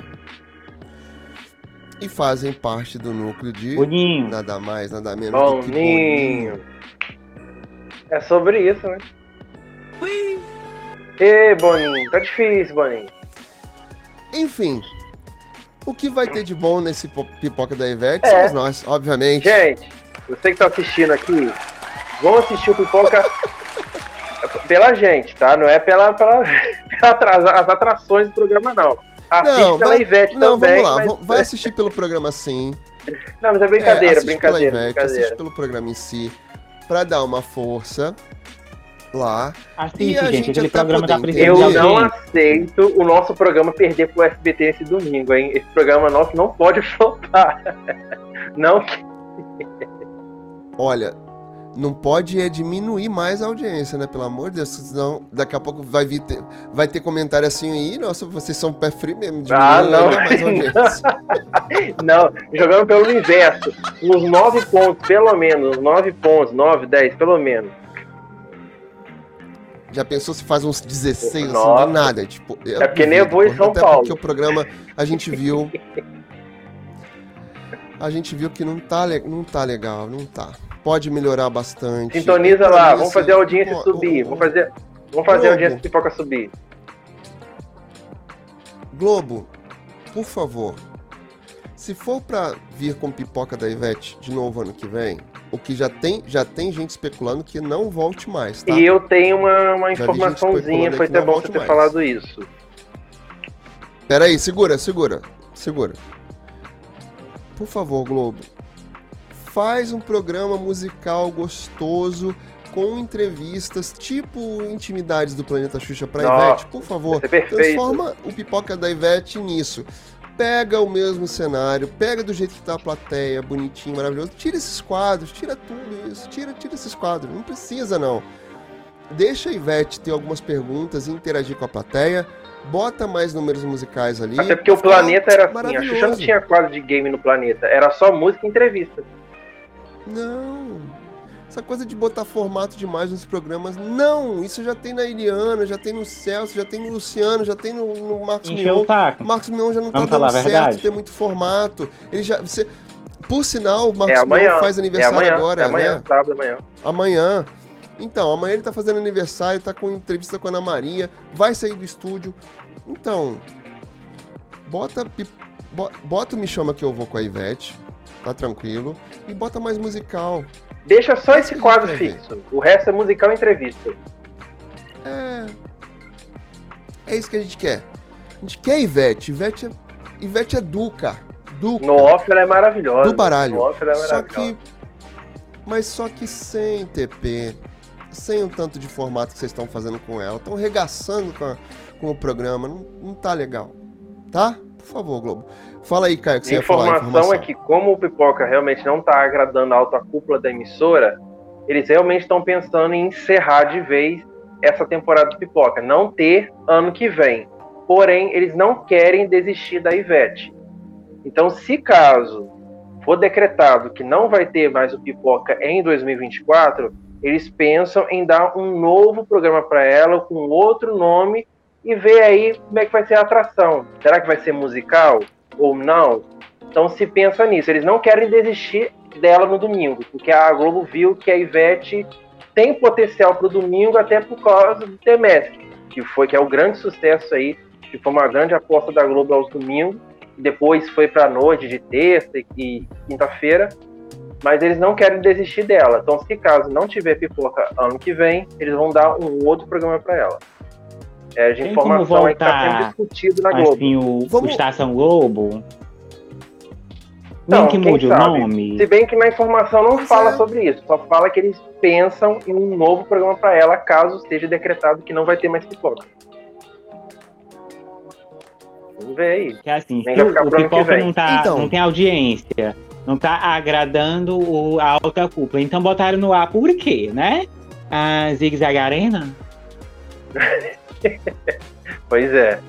E fazem parte do núcleo de Boninho. nada mais, nada menos do que Boninho. É sobre isso, né? Ê, Boninho. Tá difícil, Boninho. Enfim, o que vai ter de bom nesse po- pipoca da Ivete É. somos nós, obviamente. Gente, você que tá assistindo aqui, vamos assistir o Pipoca pela gente, tá? Não é pela, pela, pela as atrações do programa, não. Assiste Não, pela vai- Ivete Não, também. vamos lá, mas- va- vai assistir pelo programa sim. Não, mas é É, brincadeira, assiste brincadeira, pela Ivete, brincadeira. assiste pelo programa em si, pra dar uma força lá. Assiste, E a gente. gente Aquele até programa tá de Eu não aceito o nosso programa perder pro SBT esse domingo, hein? Esse programa nosso não pode flopar. Não Olha, não pode é diminuir mais a audiência, né? Pelo amor de Deus, senão daqui a pouco vai, vir ter, vai ter comentário assim aí, nossa, vocês são pé frio mesmo. Ah, não. Não, jogando pelo inverso. Uns 9 pontos, pelo menos. Uns 9 pontos, 9, 10, pelo menos. Já pensou se faz uns 16 assim, Nossa. do nada? Tipo, É porque nevou em porque- São até Paulo. porque o programa a gente viu. A gente viu que não tá, não tá legal, não tá. Pode melhorar bastante. Sintoniza lá, vamos fazer a audiência ó, subir. Vamos fazer, vamos fazer a audiência pipoca subir. Globo, por favor, se for pra vir com pipoca da Ivete de novo ano que vem, o que já tem, já tem gente especulando que não volte mais, tá? E eu tenho uma, uma Já informaçãozinha, foi até bom você ter mais. falado isso. Pera aí, segura, segura, segura. Por favor, Globo, faz um programa musical gostoso com entrevistas, tipo Intimidades do Planeta Xuxa pra Nossa, Ivete, por favor. perfeito. Transforma o Pipoca da Ivete nisso. Pega o mesmo cenário, pega do jeito que tá a plateia, bonitinho, maravilhoso. Tira esses quadros, tira tudo isso, tira, tira esses quadros. Não precisa, não. Deixa a Ivete ter algumas perguntas e interagir com a plateia. Bota mais números musicais ali. Até porque o planeta era assim, a. Xuxa não tinha quadro de game no planeta, era só música e entrevista. Não. Essa coisa de botar formato demais nos programas, não. Isso já tem na Eliana, já tem no Celso, já tem no Luciano, já tem no, no Marcos Encheu Mion. o Marcos Mion já não tá Vamos falar dando certo verdade? ter muito formato. Ele já. Você, Por sinal, o Marcos É amanhã. Mion faz É aniversário amanhã, agora, é amanhã, né? sábado amanhã. Amanhã. Então, amanhã ele tá fazendo aniversário, tá com entrevista com a Ana Maria, vai sair do estúdio. Então, bota, bota o Me Chama Que Eu Vou com a Ivete, tá tranquilo, e bota mais musical. Deixa só Esse que quadro fixo. O resto é musical entrevista. É. É isso que a gente quer. A gente quer Ivete. Ivete é, Ivete é Duca. Duca. No off ela é maravilhosa. Do baralho. No off ela é Só maravilhosa. que. Mas só que sem TP. Sem o tanto de formato que vocês estão fazendo com ela. Estão regaçando com, a- com o programa. Não, não tá legal. Tá? Por favor, Globo. Fala aí, Caio, que você A ia falar. informação é que, como o Pipoca realmente não está agradando a alta cúpula da emissora, eles realmente estão pensando em encerrar de vez essa temporada do Pipoca. Não ter ano que vem. Porém, eles não querem desistir da Ivete. Então, se caso for decretado que não vai ter mais o Pipoca em 2024, eles pensam em dar um novo programa para ela com outro nome e ver aí como é que vai ser a atração. Será que vai ser musical ou não? Então se pensa nisso. Eles não querem desistir dela no domingo, porque a Globo viu que a Ivete tem potencial para o domingo até por causa do Temestre, que foi que é o grande sucesso aí, que foi uma grande aposta da Globo aos domingos. Depois foi para a noite de terça e quinta-feira, mas eles não querem desistir dela. Então, se caso não tiver pipoca ano que vem, eles vão dar um outro programa para ela. É de Tem como informação aí que está voltar, sendo discutido na Globo. Assim, o, Vamos- o Estação Globo. Não, Nem que mude o nome. Se bem que na informação não fala é. sobre isso, só fala que eles pensam em um novo programa para ela, caso esteja decretado que não vai ter mais pipoca. Vamos ver aí. Que assim, Nem se o, o pipoca não, tá, Então. não tem audiência, não tá agradando o, a alta cúpula. Então botaram no ar por quê, né? A Zig Zag Arena? Pois é.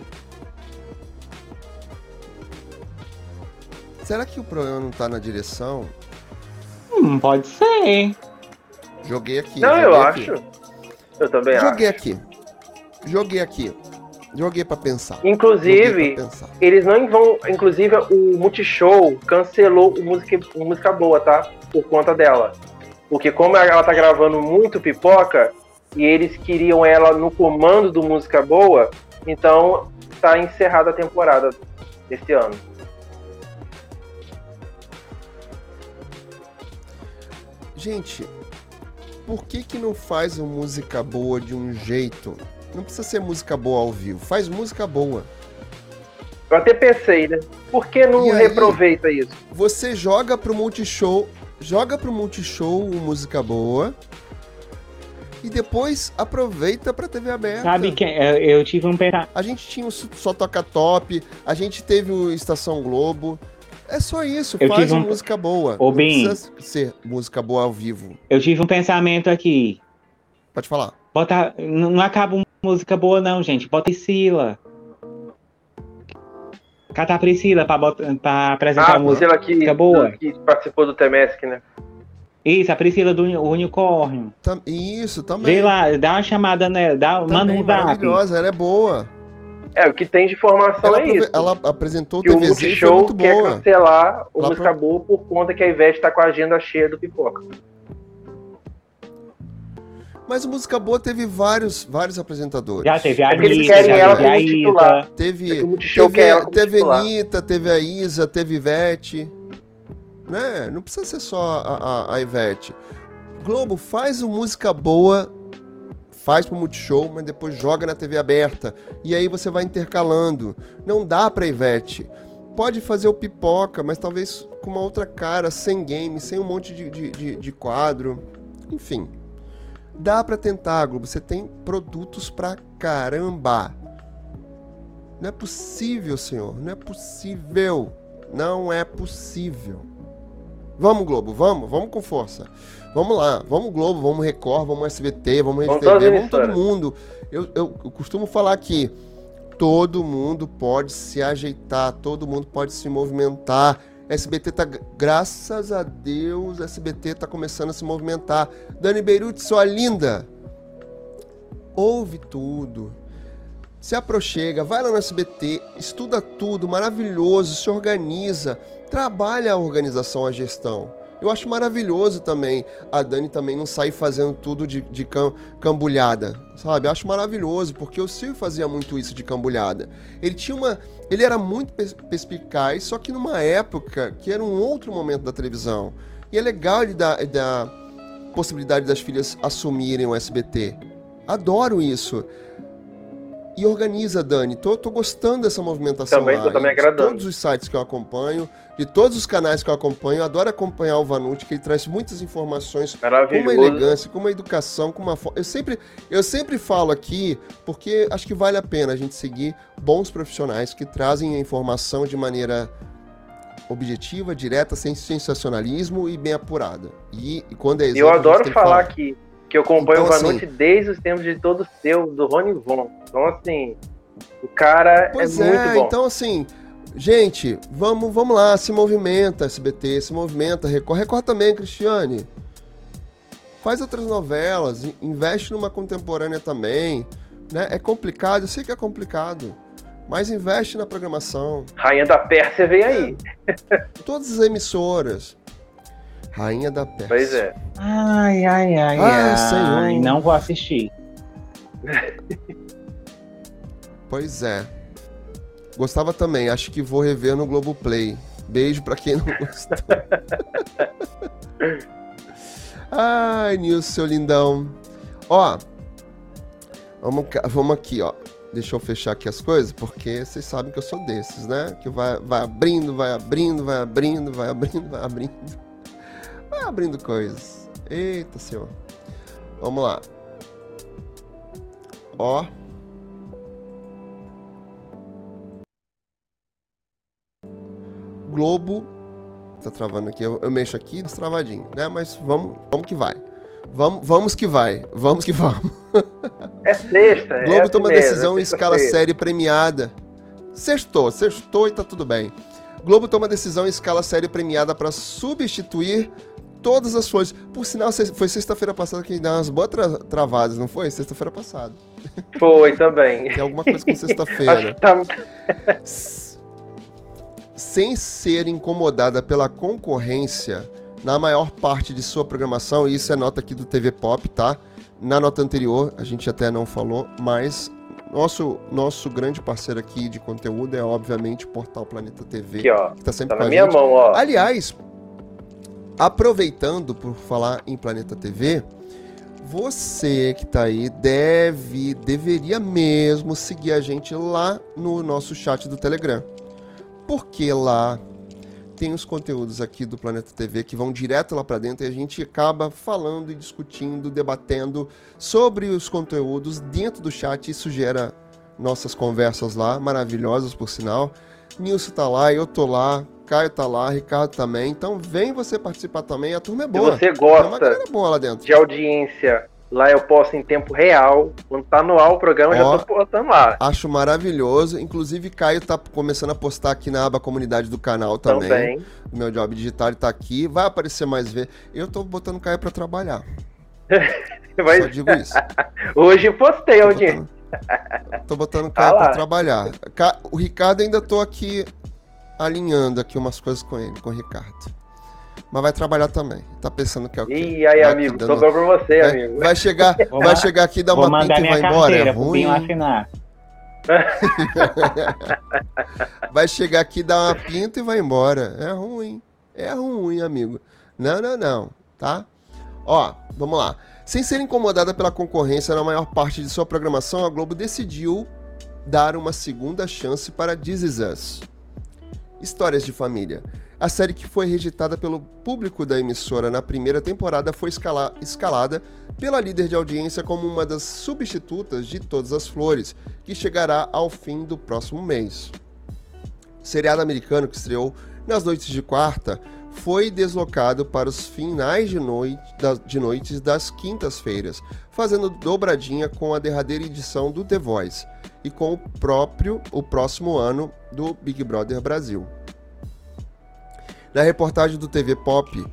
Será que o programa não tá na direção? Hum, pode ser. Joguei aqui. não, joguei eu aqui. acho. Eu também Joguei acho. aqui. Joguei aqui. Joguei pra pensar. Inclusive, Joguei pra pensar. eles não vão. Inclusive, o Multishow cancelou o música, o música Boa, tá? Por conta dela. Porque como ela tá gravando muito pipoca, e eles queriam ela no comando do Música Boa, então tá encerrada a temporada esse ano. Gente, por que que não faz uma música boa de um jeito? Não precisa ser música boa ao vivo. Faz música boa. Eu até pensei, né? Por que não E aí? reaproveita isso? Você joga pro Multishow, joga pro Multishow música boa e depois aproveita pra TV aberta. Sabe que eu, eu tive um pensamento. A gente tinha o Só Toca Top, a gente teve o Estação Globo. É só isso, Eu faz um- música boa. Ô, Não Bim. precisa ser música boa ao vivo. Eu tive um pensamento aqui. Pode falar. Bota, não não acaba música boa, não, gente. Bota Priscila. Cata a Priscila pra, bota- pra apresentar Ah, a música. Priscila que, música boa. que participou do Temesc, né? Isso, a Priscila do uni- unicórnio. Tam- Isso, também. Vê lá, dá uma chamada nela, dá, manda Também um zap. maravilhosa, ela é boa. É, o que tem de informação Ela, é isso. ela apresentou o que o TVZ e foi Multishow muito quer boa. cancelar o Música pra- Boa por conta que a Ivete tá com a agenda cheia do pipoca. Mas o Música Boa teve vários, vários apresentadores. Já teve a É porque eles Anitta, querem já ela teve a como titular. Isa. Teve, O Multishow teve, ela como teve titular. Anitta, teve a Isa, teve Ivete. Né? Não precisa ser só a, a, a Ivete. Globo, faz uma música boa, faz pro Multishow, mas depois joga na TV aberta. E aí você vai intercalando. Não dá pra Ivete. Pode fazer o pipoca, mas talvez com uma outra cara, sem game, sem um monte de, de, de- de quadro. Enfim. Dá pra tentar, Globo. Você tem produtos pra caramba. Não é possível, senhor. Não é possível. Não é possível. Vamos, Globo, vamos, vamos com força. Vamos lá, vamos Globo, vamos Record, vamos SBT, vamos Vamos todas as vamos todo mundo. Eu, eu- eu costumo falar que todo mundo pode se ajeitar, todo mundo pode se movimentar. SBT tá, graças a Deus, SBT tá começando a se movimentar. Dani Beirute, sua linda, ouve tudo. se aproxega, vai lá no SBT, estuda tudo, maravilhoso, se organiza, trabalha a organização, a gestão. Eu acho maravilhoso também a Dani também não sair fazendo tudo de, de cam, cambulhada, sabe? Eu acho maravilhoso, porque o Silvio fazia muito isso de cambulhada. Ele tinha uma. Ele era muito perspicaz, só que numa época que era um outro momento da televisão. E é legal ele dar, dar possibilidade das filhas assumirem o SBT. Adoro isso e organiza, Dani. Tô, tô gostando dessa movimentação também, lá. Tô também de agradando. todos os sites que eu acompanho, de todos os canais que eu acompanho, eu adoro acompanhar o Vanucci, que ele traz muitas informações com uma elegância, com uma educação, com uma eu sempre Eu sempre falo aqui, porque acho que vale a pena a gente seguir bons profissionais que trazem a informação de maneira objetiva, direta, sem sensacionalismo e bem apurada. E, e quando é Eu adoro falar que que eu acompanho então, o Vanucci assim, desde os tempos de todo seu, do Rony Von. Então, assim, o cara é pois é, é muito bom. Então, assim, gente, vamos, vamos lá, se movimenta, SBT, se movimenta, Record. Record também, Cristiane. Faz outras novelas, investe numa contemporânea também. Né? É complicado, eu sei que é complicado. Mas investe na programação. Rainha da Pérsia vem aí. É, todas as emissoras. Rainha da Pérsia. Pois é. Ai, ai, ai, ai. ai não vou assistir. pois é. Gostava também, acho que vou rever no Globoplay. Beijo pra quem não gostou. ai, Nilson, seu lindão. Ó, vamos, vamos aqui, ó. Deixa eu fechar aqui as coisas, porque vocês sabem que eu sou desses, né? Que vai, vai abrindo, vai abrindo, vai abrindo, vai abrindo, vai abrindo. Vai abrindo coisas. Eita, senhor. Vamos lá. Ó. Globo. Tá travando aqui. Eu, eu mexo aqui, tá travadinho, né? Mas vamos, vamos que vai. Vamos, vamos que vai. Vamos que vamos. É sexta. É Globo toma mesmo, decisão é em escala série premiada. Sextou, sextou e tá tudo bem. Globo toma decisão em escala série premiada para substituir todas as flores. Por sinal, foi sexta-feira passada que deu umas boas tra travadas, não foi? Sexta-feira passada. Foi também. Tem alguma coisa com sexta-feira. tá... Sem ser incomodada pela concorrência na maior parte de sua programação, e isso é nota aqui do TV Pop, tá? Na nota anterior, a gente até não falou, mas nosso, nosso grande parceiro aqui de conteúdo é, obviamente, o Portal Planeta TV. Aqui, ó. Que tá sempre tá na minha gente. mão, ó. Aliás, Aproveitando por falar em Planeta TV, você que está aí deve, deveria mesmo seguir a gente lá no nosso chat do Telegram. Porque lá tem os conteúdos aqui do Planeta TV que vão direto lá para dentro e a gente acaba falando e discutindo, debatendo sobre os conteúdos dentro do chat. Isso gera nossas conversas lá, maravilhosas por sinal. Nilson tá lá, eu tô lá, Caio tá lá, Ricardo também. Então vem você participar também, a turma é boa. Se você gosta boa lá dentro. de audiência, lá eu posto em tempo real. Quando tá no ar o programa, Ó, eu já tô postando lá. Acho maravilhoso. Inclusive, Caio tá começando a postar aqui na aba comunidade do canal também. Também. O meu job digital tá aqui. Vai aparecer mais ver. Eu tô botando Caio pra trabalhar. Mas... Só digo isso. Hoje postei, audiência. Tô botando Caio tá pra trabalhar. O Ricardo ainda tô aqui alinhando aqui umas coisas com ele, com o Ricardo. Mas vai trabalhar também. Tá pensando que é o quê? Ih, aí, vai amigo, dando... sobrou pra você, é, amigo. Vai chegar, vai chegar aqui, dar uma pinta e vai embora. É ruim. Assinar. vai chegar aqui, dar uma pinta e vai embora. É ruim. É ruim, amigo. Não, não, não. Tá? Ó, vamos lá. Sem ser incomodada pela concorrência na maior parte de sua programação, a Globo decidiu dar uma segunda chance para This Is Us. Histórias de Família. A série que foi rejeitada pelo público da emissora na primeira temporada foi escala escalada pela líder de audiência como uma das substitutas de Todas as Flores, que chegará ao fim do próximo mês. Seriado americano que estreou nas noites de quarta foi deslocado para os finais de, noite, de noites das quintas-feiras, fazendo dobradinha com a derradeira edição do The Voice e com o próprio o próximo ano do Big Brother Brasil. Na reportagem do TV Pop,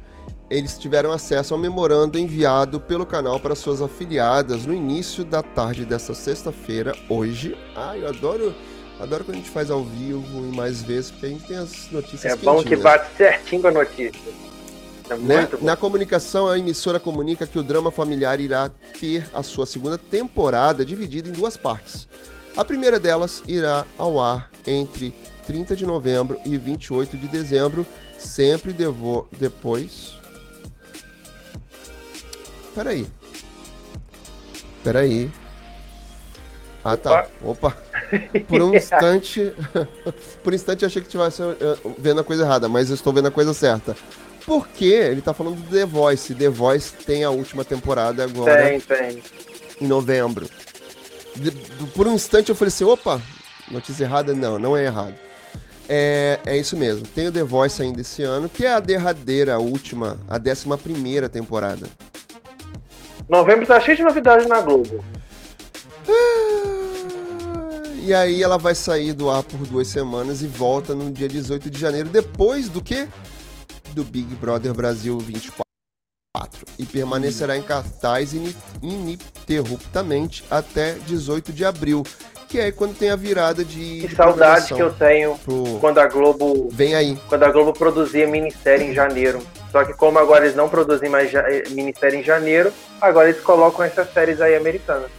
eles tiveram acesso ao memorando enviado pelo canal para suas afiliadas no início da tarde desta sexta-feira, hoje. Ah, eu adoro, adoro quando a gente faz ao vivo e mais vezes, porque a gente tem as notícias É bom que bate certinho com a notícia. É Né? muito bom. Na comunicação, a emissora comunica que o drama familiar irá ter a sua segunda temporada dividida em duas partes. A primeira delas irá ao ar entre 30 de novembro e 28 de dezembro, sempre devo- depois. Peraí. Peraí. Ah, tá. Opa. Por um instante. Por um instante eu achei que estivesse eh, vendo a coisa errada, mas eu estou vendo a coisa certa. Porque ele tá falando do The Voice. The Voice tem a última temporada agora Tem, tem. em novembro. Por um instante eu falei assim, opa, notícia errada? Não, não é errado. É, é isso mesmo. Tem o The Voice ainda esse ano, que é a derradeira, a última, a décima primeira temporada. Novembro tá cheio de novidades na Globo. E aí ela vai sair do ar por duas semanas e volta no dia 18 de janeiro, depois do que? Do Big Brother Brasil 24. E permanecerá em cartaz ini- ininterruptamente até 18 de abril, que é quando tem a virada de. Que de saudade que eu tenho pro- quando a Globo Vem aí. quando a Globo produzia minissérie em janeiro. Só que como agora eles não produzem mais ja- eh, minissérie em janeiro, agora eles colocam essas séries aí americanas.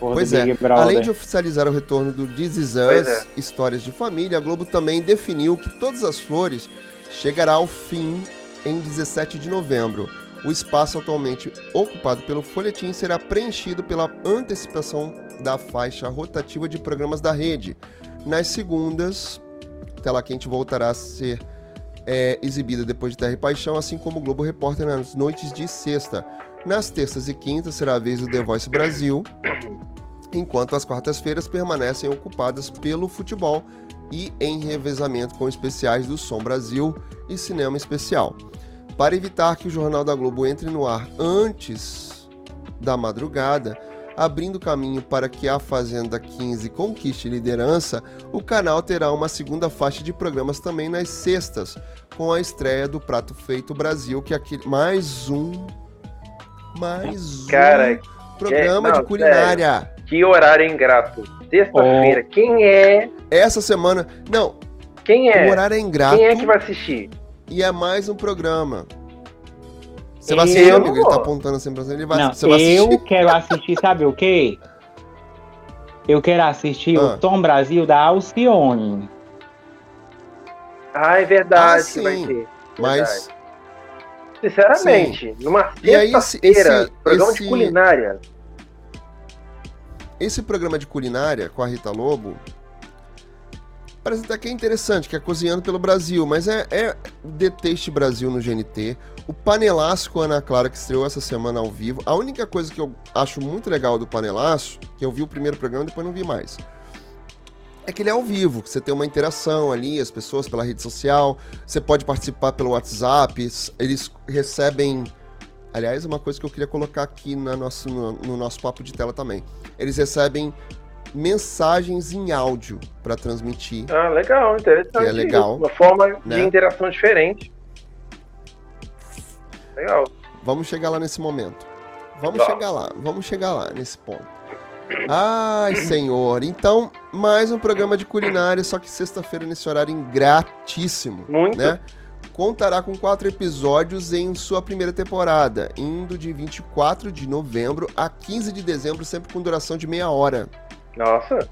Pois é, além de oficializar o retorno do This Is Us, é. Histórias de Família, a Globo também definiu que Todas as Flores chegará ao fim em 17 de novembro. O espaço atualmente ocupado pelo folhetim será preenchido pela antecipação da faixa rotativa de programas da rede. Nas segundas, Tela Quente voltará a ser é, exibida depois de Terra e Paixão, assim como o Globo Repórter nas noites de sexta. Nas terças e quintas será a vez do The Voice Brasil, enquanto as quartas-feiras permanecem ocupadas pelo futebol e em revezamento com especiais do Som Brasil e Cinema Especial. Para evitar que o Jornal da Globo entre no ar antes da madrugada, abrindo caminho para que a Fazenda 15 conquiste liderança, o canal terá uma segunda faixa de programas também nas sextas, com a estreia do Prato Feito Brasil, que é aquele mais um mais um Cara, programa é- não, de culinária. que horário ingrato. Sexta-feira, quem é? Essa semana, não, Quem o é? horário é ingrato Quem é que vai assistir? E é mais um programa. Você vai Eu assistir, não amigo? Ele tá apontando assim pra você. Ele vai, Não, você vai eu assistir. quero assistir, sabe o quê? Eu quero assistir Ah. o Tom Brasil da Alcione. Ah, é verdade Ah, que vai sim. ter. Mas Sinceramente, numa E aí, esse- sexta-feira, programa esse- de culinária. esse programa de culinária com a Rita Lobo parece até que é interessante, que é Cozinhando pelo Brasil, mas é, é The Taste Brasil no GNT. O Panelaço com a Ana Clara, que estreou essa semana ao vivo. A única coisa que eu acho muito legal do Panelaço, que eu vi o primeiro programa e depois não vi mais, é que ele é ao vivo, você tem uma interação ali, as pessoas pela rede social, você pode participar pelo WhatsApp, eles recebem. Aliás, uma coisa que eu queria colocar aqui na nosso, no, no nosso papo de tela também. Eles recebem mensagens em áudio para transmitir. Ah, legal, interessante. Que é legal, Uma forma né? de interação diferente. Legal. Vamos chegar lá nesse momento. Vamos Tá. chegar lá, vamos chegar lá nesse ponto. Ai, senhor. Então, mais um programa de culinária, só que sexta-feira nesse horário ingratíssimo. Muito. né? Contará com quatro episódios em sua primeira temporada, indo de 24 de novembro a 15 de dezembro, sempre com duração de meia hora. Nossa.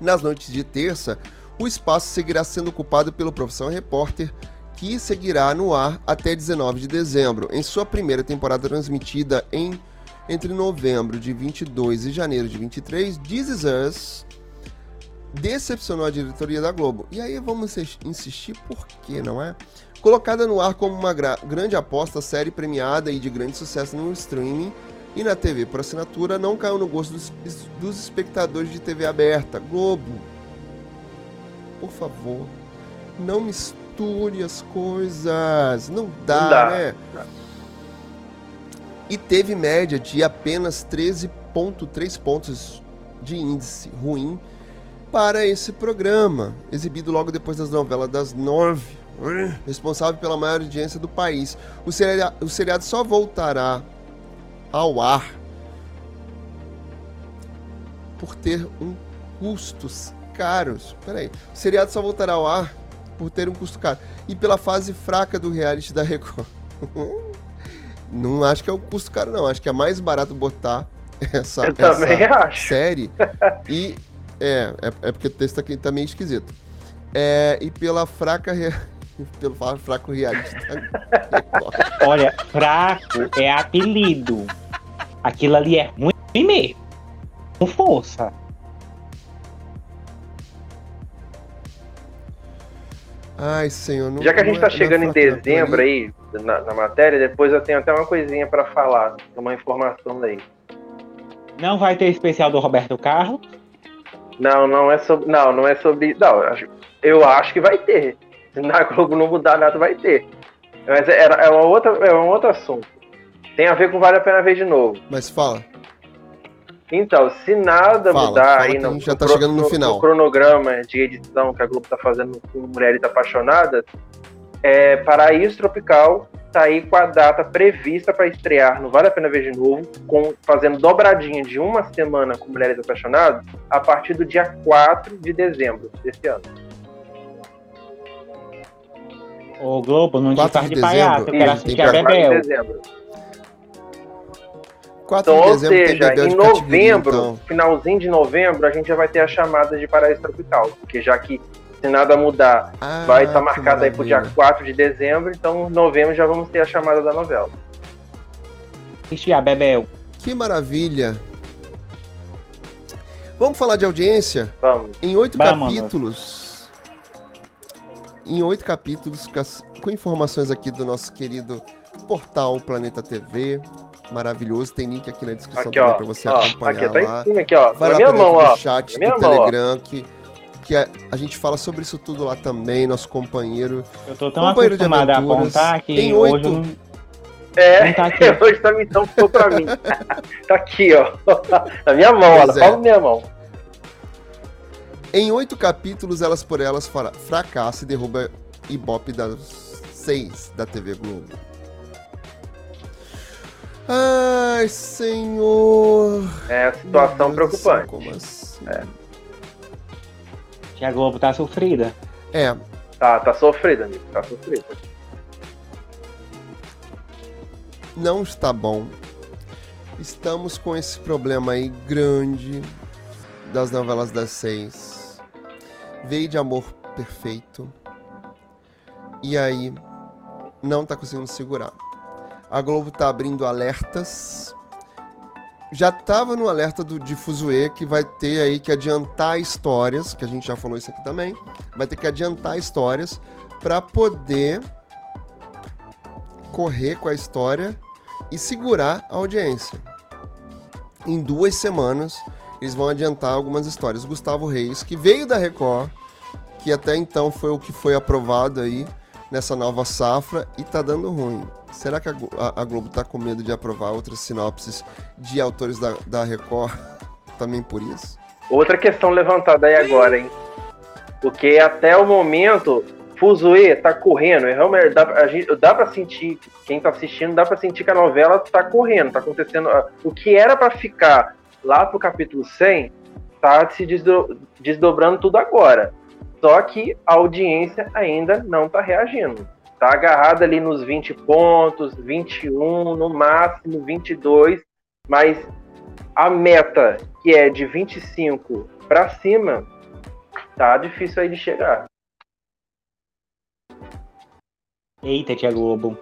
Nas noites de terça, o espaço seguirá sendo ocupado pelo Profissão Repórter, que seguirá no ar até 19 de dezembro, em sua primeira temporada transmitida em entre novembro de 22 e janeiro de 23. This Is Us decepcionou a diretoria da Globo. E aí vamos insis- insistir por quê, não é? Colocada no ar como uma gra- grande aposta, série premiada e de grande sucesso no streaming e na TV por assinatura, não caiu no gosto dos, dos espectadores de TV aberta. Globo, por favor, não misture as coisas. Não dá, Não dá. né? E teve média de apenas 13,3 pontos de índice ruim para esse programa, exibido logo depois das novelas das nove responsável pela maior audiência do país. O seriado, o seriado só voltará ao ar por ter um custos caros. Peraí, o seriado só voltará ao ar por ter um custo caro e pela fase fraca do reality da Record. não acho que é um custo caro, não. Acho que é mais barato botar essa, Eu também essa acho. série e é, é, é porque o texto aqui tá meio esquisito. É, e pela fraca. pelo fraco Record. Olha, fraco é apelido. Aquilo ali é ruim mesmo. Com força. Ai, senhor, não Já que a gente não tá é- é chegando em dezembro aí, na, na matéria, depois eu tenho até uma coisinha pra falar, uma informação aí. Não vai ter especial do Roberto Carlos. Não, não é sobre. Não, não é sobre. Não, eu acho, eu acho que vai ter. Se na Globo não mudar nada, vai ter. Mas é, é, uma outra, é um outro assunto. Tem a ver com Vale a Pena Ver de novo. Mas fala. Então, se nada Fala, mudar fala aí no, já no tá chegando no final. cronograma de edição que a Globo tá fazendo com Mulheres Apaixonadas, é, Paraíso Tropical tá aí com a data prevista para estrear no Vale a Pena Ver de Novo, com, fazendo dobradinha de uma semana com Mulheres Apaixonadas, a partir do dia 4 de dezembro desse ano. Ô Globo, não te 4 faz de de palhaço. Eu dezembro, quero tem assistir a Dia 4 de Bebel. dezembro. 4 Então, de ou dezembro tem seja, Bebel em de novembro, então. finalzinho de novembro, a gente já vai ter a chamada de Paraíso Tropical, porque já que se nada mudar Ah, vai estar que marcado aí pro dia maravilha. 4 de dezembro, então em novembro já vamos ter a chamada da novela. Assistir a Bebel. Que maravilha. Vamos falar de audiência? Vamos. Em oito capítulos. Em oito capítulos, com informações aqui do nosso querido portal Planeta TV. Maravilhoso. Tem link aqui na descrição Aqui, também pra você ó acompanhar aqui, tá lá. em cima aqui, ó. Vai na lá minha mão, ó. chat Na minha do mão, ó. Telegram, que, que a, a gente fala sobre isso tudo lá também, nosso companheiro. Eu tô tão Companheiro de acostumado a aventuras. apontar que Tem hoje oito. eu não, É, não tá aqui. hoje a missão ficou pra mim. tá aqui, ó. Na minha mão, Pois ó. é. Fala na minha mão. Em oito capítulos, elas por elas fracassa e derruba Ibope das seis da TV Globo. Ai, senhor. É a situação preocupante. Como assim? que a Globo tá sofrida. É, Tá, tá sofrido, amigo. Tá sofrido. não está bom. Estamos com esse problema aí grande das novelas das seis. Veio de amor perfeito. E aí, não tá conseguindo segurar. A Globo tá abrindo alertas. Já tava no alerta do, de Fuzue que vai ter aí que adiantar histórias, que a gente já falou isso aqui também. Vai ter que adiantar histórias para poder correr com a história e segurar a audiência. Em duas semanas, eles vão adiantar algumas histórias. Gustavo Reis, que veio da Record, que até então foi o que foi aprovado aí nessa nova safra e tá dando ruim. Será que a, a- a Globo tá com medo de aprovar outras sinopses de autores da, da Record também por isso? Outra questão levantada aí agora, hein? Porque até o momento, Fuzue tá correndo. é Realmente, dá, a gente, dá pra sentir, quem tá assistindo, dá pra sentir que a novela tá correndo, tá acontecendo. ah, O que era pra ficar lá pro capítulo 100, tá se desdo- desdobrando tudo agora. Só que a audiência ainda não tá reagindo. Tá agarrada ali nos 20 pontos, 21, no máximo 22, mas a meta, que é de 25 pra cima, tá difícil aí de chegar. Eita, tia Globo.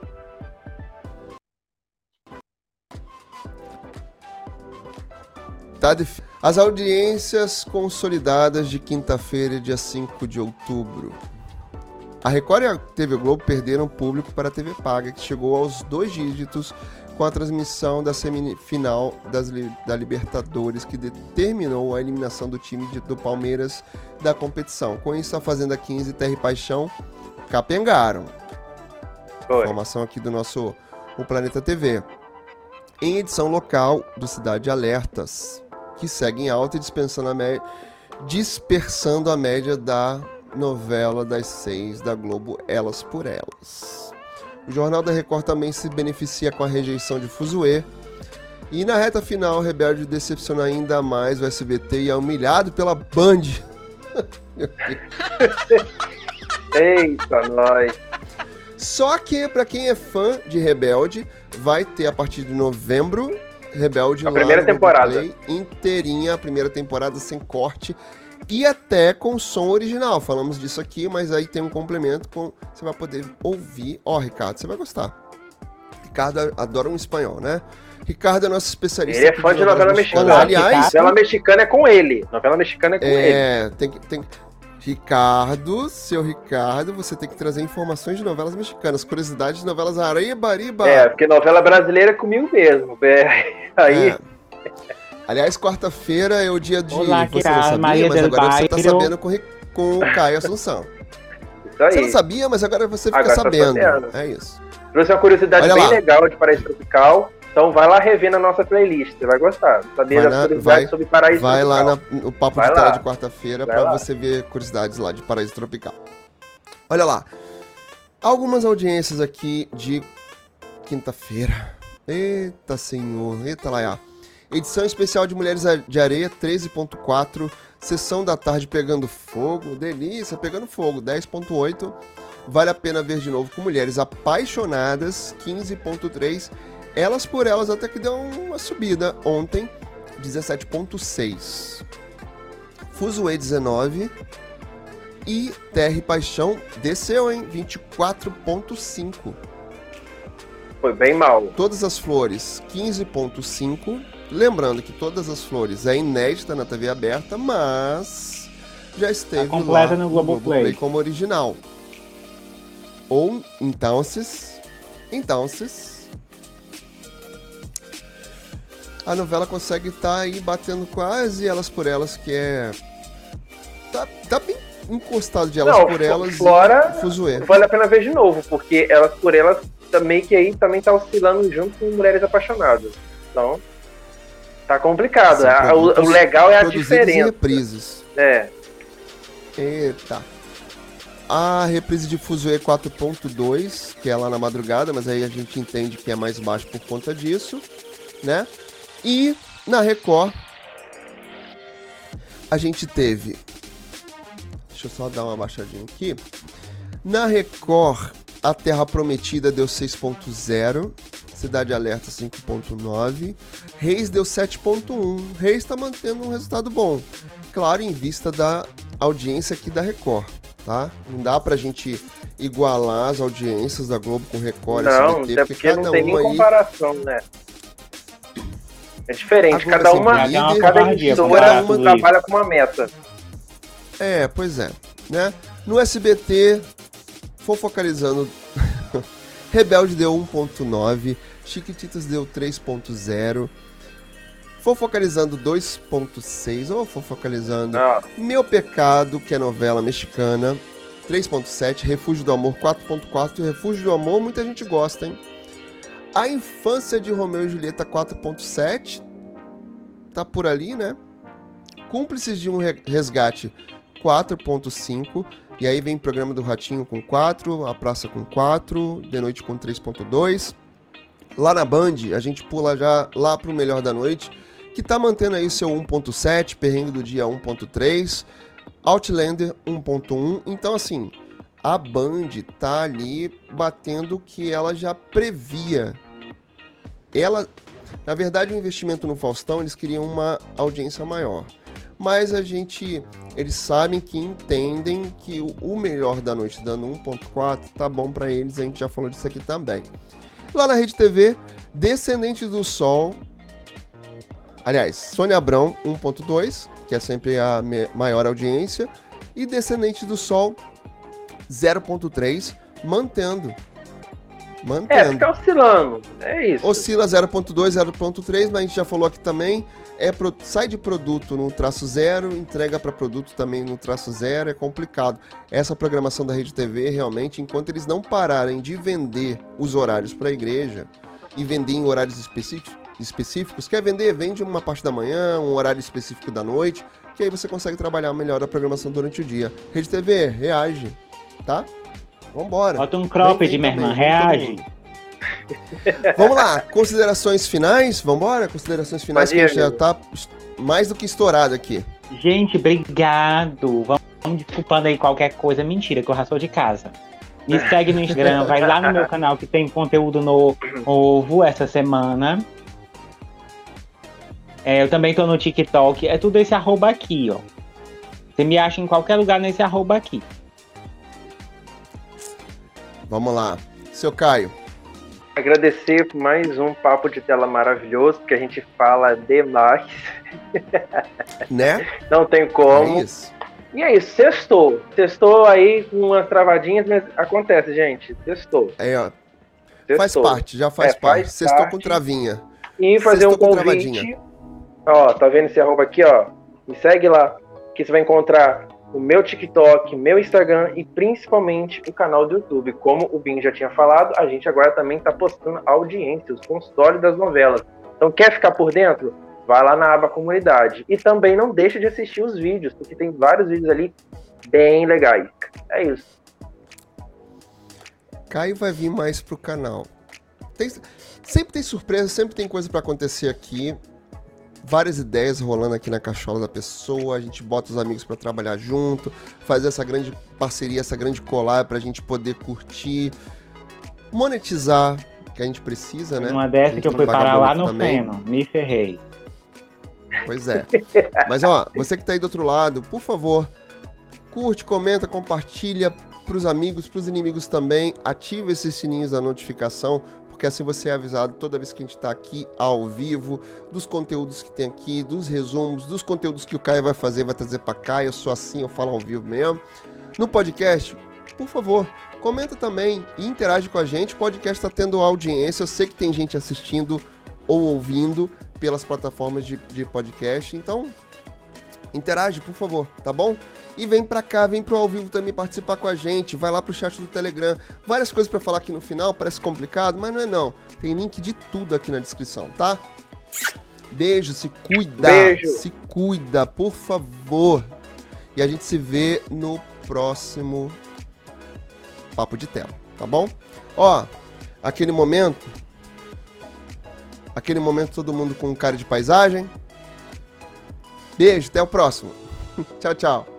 Tá difí- As audiências consolidadas de quinta-feira, dia 5 de outubro. A Record e a TV Globo perderam público para a TV Paga, que chegou aos dois dígitos com a transmissão da semifinal das da Libertadores, que determinou a eliminação do time de- do Palmeiras da competição. Com isso, a Fazenda 15 e Terra e Paixão capengaram. Foi. Informação aqui do nosso O Planeta TV. Em edição local do Cidade Alertas, que segue em alta e dispensando a mé- dispersando a média da novela das seis da Globo Elas por Elas. O Jornal da Record também se beneficia com a rejeição de Fuzue. E na reta final, o Rebelde decepciona ainda mais o SBT e é humilhado pela Band. Eita, nós. Só que, pra quem é fã de Rebelde, vai ter a partir de novembro Rebelde A lá primeira no temporada. Globoplay, inteirinha, a primeira temporada sem corte e até com som original. Falamos disso aqui, mas aí tem um complemento com você vai poder ouvir. Ó, Ricardo, você vai gostar. Ricardo adora um espanhol, né? Ricardo é nosso especialista. Ele é fã de novela mexicana. Aliás, Novela mexicana é com ele. Novela mexicana é com ele. é, tem que. Tem... Ricardo, seu Ricardo, você tem que trazer informações de novelas mexicanas, curiosidades de novelas Aribariba. É, porque novela brasileira é comigo mesmo. É, aí, É. Aliás, quarta-feira é o dia de. Olá, você não sabia, Maria mas agora você tá Bairro. sabendo com, com o Caio Assunção. isso Você aí. não sabia, mas agora você fica Agora tá sabendo. sabendo. É isso. Trouxe uma curiosidade Olha bem lá. legal de Paraíso Tropical. Então vai lá rever na nossa playlist. Você vai gostar. Saber Vai das curiosidades vai- sobre Paraíso Vai lá Tropical. na- no Papo Vai de Tela lá. de quarta-feira Vai pra lá. você ver curiosidades lá de Paraíso Tropical. Olha lá. Algumas audiências aqui de quinta-feira. Eita, senhor. Eita, lá. Edição especial de Mulheres de Areia 13.4. Sessão da tarde pegando fogo. Delícia, pegando fogo. 10.8. Vale a pena ver de novo com Mulheres Apaixonadas. 15.3. Elas por Elas até que deu uma subida ontem. 17.6. Fuzue 19. E Terra e Paixão desceu, hein? 24.5. Foi bem mal. Todas as flores, 15.5. Lembrando que Todas as flores é inédita na TV aberta, mas já esteve Tá completa lá no Globoplay. como original. Ou, então, então, a novela consegue estar aí batendo quase elas por elas, que é tá, tá bem encostado de elas Não, por elas Flora- e. Vale a pena ver de novo, porque elas por elas também que aí também tá oscilando junto com Mulheres Apaixonadas. Então, tá complicado. São A- o, o legal é a em diferença. reprises. É, Eita. A reprise de Fuzue 4.2, que é lá na madrugada, mas aí a gente entende que é mais baixo por conta disso, né? E na Record a gente teve Deixa eu só dar uma baixadinha aqui. Na Record, a Terra Prometida deu 6.0, Cidade Alerta 5.9, Reis deu 7.1. Reis está mantendo um resultado bom. Claro, em vista da audiência aqui da Record, tá? Não dá pra gente igualar as audiências da Globo com Record não, SBT, até porque não tem nem aí comparação, né? É diferente, Agora, cada assim, uma, cada covardia, emissora comparar uma trabalha com uma meta. É, pois é, né? No SBT, fofocalizando, Rebelde deu 1.9, Chiquititas deu 3.0, fofocalizando 2.6, ou fofocalizando Não, Meu Pecado, que é novela mexicana, 3.7, Refúgio do Amor 4.4, Refúgio do Amor muita gente gosta, hein? A Infância de Romeu e Julieta 4.7, tá por ali, né? Cúmplices de um Re- Resgate 4.5, e aí vem Programa do Ratinho com 4, A Praça com 4, De Noite com 3.2. Lá na Band, a gente pula já lá pro Melhor da Noite, que tá mantendo aí seu 1.7, Perrengue do Dia 1.3, Outlander 1.1. Então, assim, a Band tá ali batendo o que ela já previa. Ela, na verdade, o investimento no Faustão, eles queriam uma audiência maior. Mas a gente, eles sabem que entendem que o, melhor da noite dando 1.4 tá bom pra eles, a gente já falou disso aqui também. Lá na Rede TV, Descendentes do Sol. Aliás, Sônia Abrão 1.2, que é sempre a maior audiência, e Descendentes do Sol 0.3, mantendo. É, Mantendo. fica oscilando. É isso. Oscila 0.2, 0.3, mas a gente já falou aqui também. É sai de produto no traço zero, entrega para produto também no traço zero, é complicado. Essa programação da Rede TV, realmente, enquanto eles não pararem de vender os horários para a igreja e vender em horários específicos, específicos, quer vender, vende uma parte da manhã, um horário específico da noite, que aí você consegue trabalhar melhor a programação durante o dia. Rede TV, reage, tá? Vambora. Bota um cropped, minha irmã, reage. Vamos lá, considerações finais? Vambora? Considerações finais, que a gente já tá mais do que estourado aqui. Gente, obrigado. Vamos desculpando aí qualquer coisa. Mentira, que eu já sou de casa. Me segue no Instagram, vai lá no meu canal que tem conteúdo novo essa semana. É, eu também tô no TikTok. É tudo esse arroba aqui, ó. Você me acha em qualquer lugar nesse arroba aqui. Vamos lá. Seu Caio. Agradecer por mais um papo de tela maravilhoso, que a gente fala demais. Né? Não tem como. É isso. E é isso, sextou. Sextou aí com umas travadinhas, mas acontece, gente. Sextou. É, ó. Sextou. Faz parte, já faz É, parte. faz Sextou com travinha. E fazer um Sextou convite. Ó, tá vendo esse arroba aqui, ó? Me segue lá, que você vai encontrar o meu TikTok, meu Instagram e principalmente o canal do YouTube. Como o Binho já tinha falado, a gente agora também tá postando audiência, os consultórios das novelas. Então, quer ficar por dentro? Vai lá na aba comunidade. E também não deixa de assistir os vídeos, porque tem vários vídeos ali bem legais. É isso. Caio vai vir mais pro canal. Tem- sempre tem surpresa, sempre tem coisa pra acontecer aqui. Várias ideias rolando aqui na cachola da pessoa. A gente bota os amigos pra trabalhar junto, fazer essa grande parceria, essa grande collab pra gente poder curtir, monetizar, que a gente precisa, né? Uma A dessa que eu não fui parar lá no também. feno. Me ferrei. Pois é. Mas ó, você que tá aí do outro lado, por favor, curte, comenta, compartilha pros amigos, pros inimigos também. Ativa esses sininhos da notificação, porque assim você é avisado toda vez que a gente tá aqui ao vivo, dos conteúdos que tem aqui, dos resumos, dos conteúdos que o Caio vai fazer, vai trazer pra cá. Eu sou assim, eu falo ao vivo mesmo. No podcast, por favor, comenta também e interage com a gente. O podcast tá tendo audiência, eu sei que tem gente assistindo ou ouvindo pelas plataformas de, de podcast. Então, interage, por favor, tá bom? E vem pra cá, vem pro ao vivo também participar com a gente. Vai lá pro chat do Telegram. Várias coisas pra falar aqui no final, parece complicado, mas não é não. Tem link de tudo aqui na descrição, tá? Beijo, se cuida. Beijo. Se cuida, por favor. E a gente se vê no próximo papo de tela, tá bom? Ó, aquele momento Aquele momento todo mundo com cara de paisagem. Beijo, até o próximo. tchau, tchau.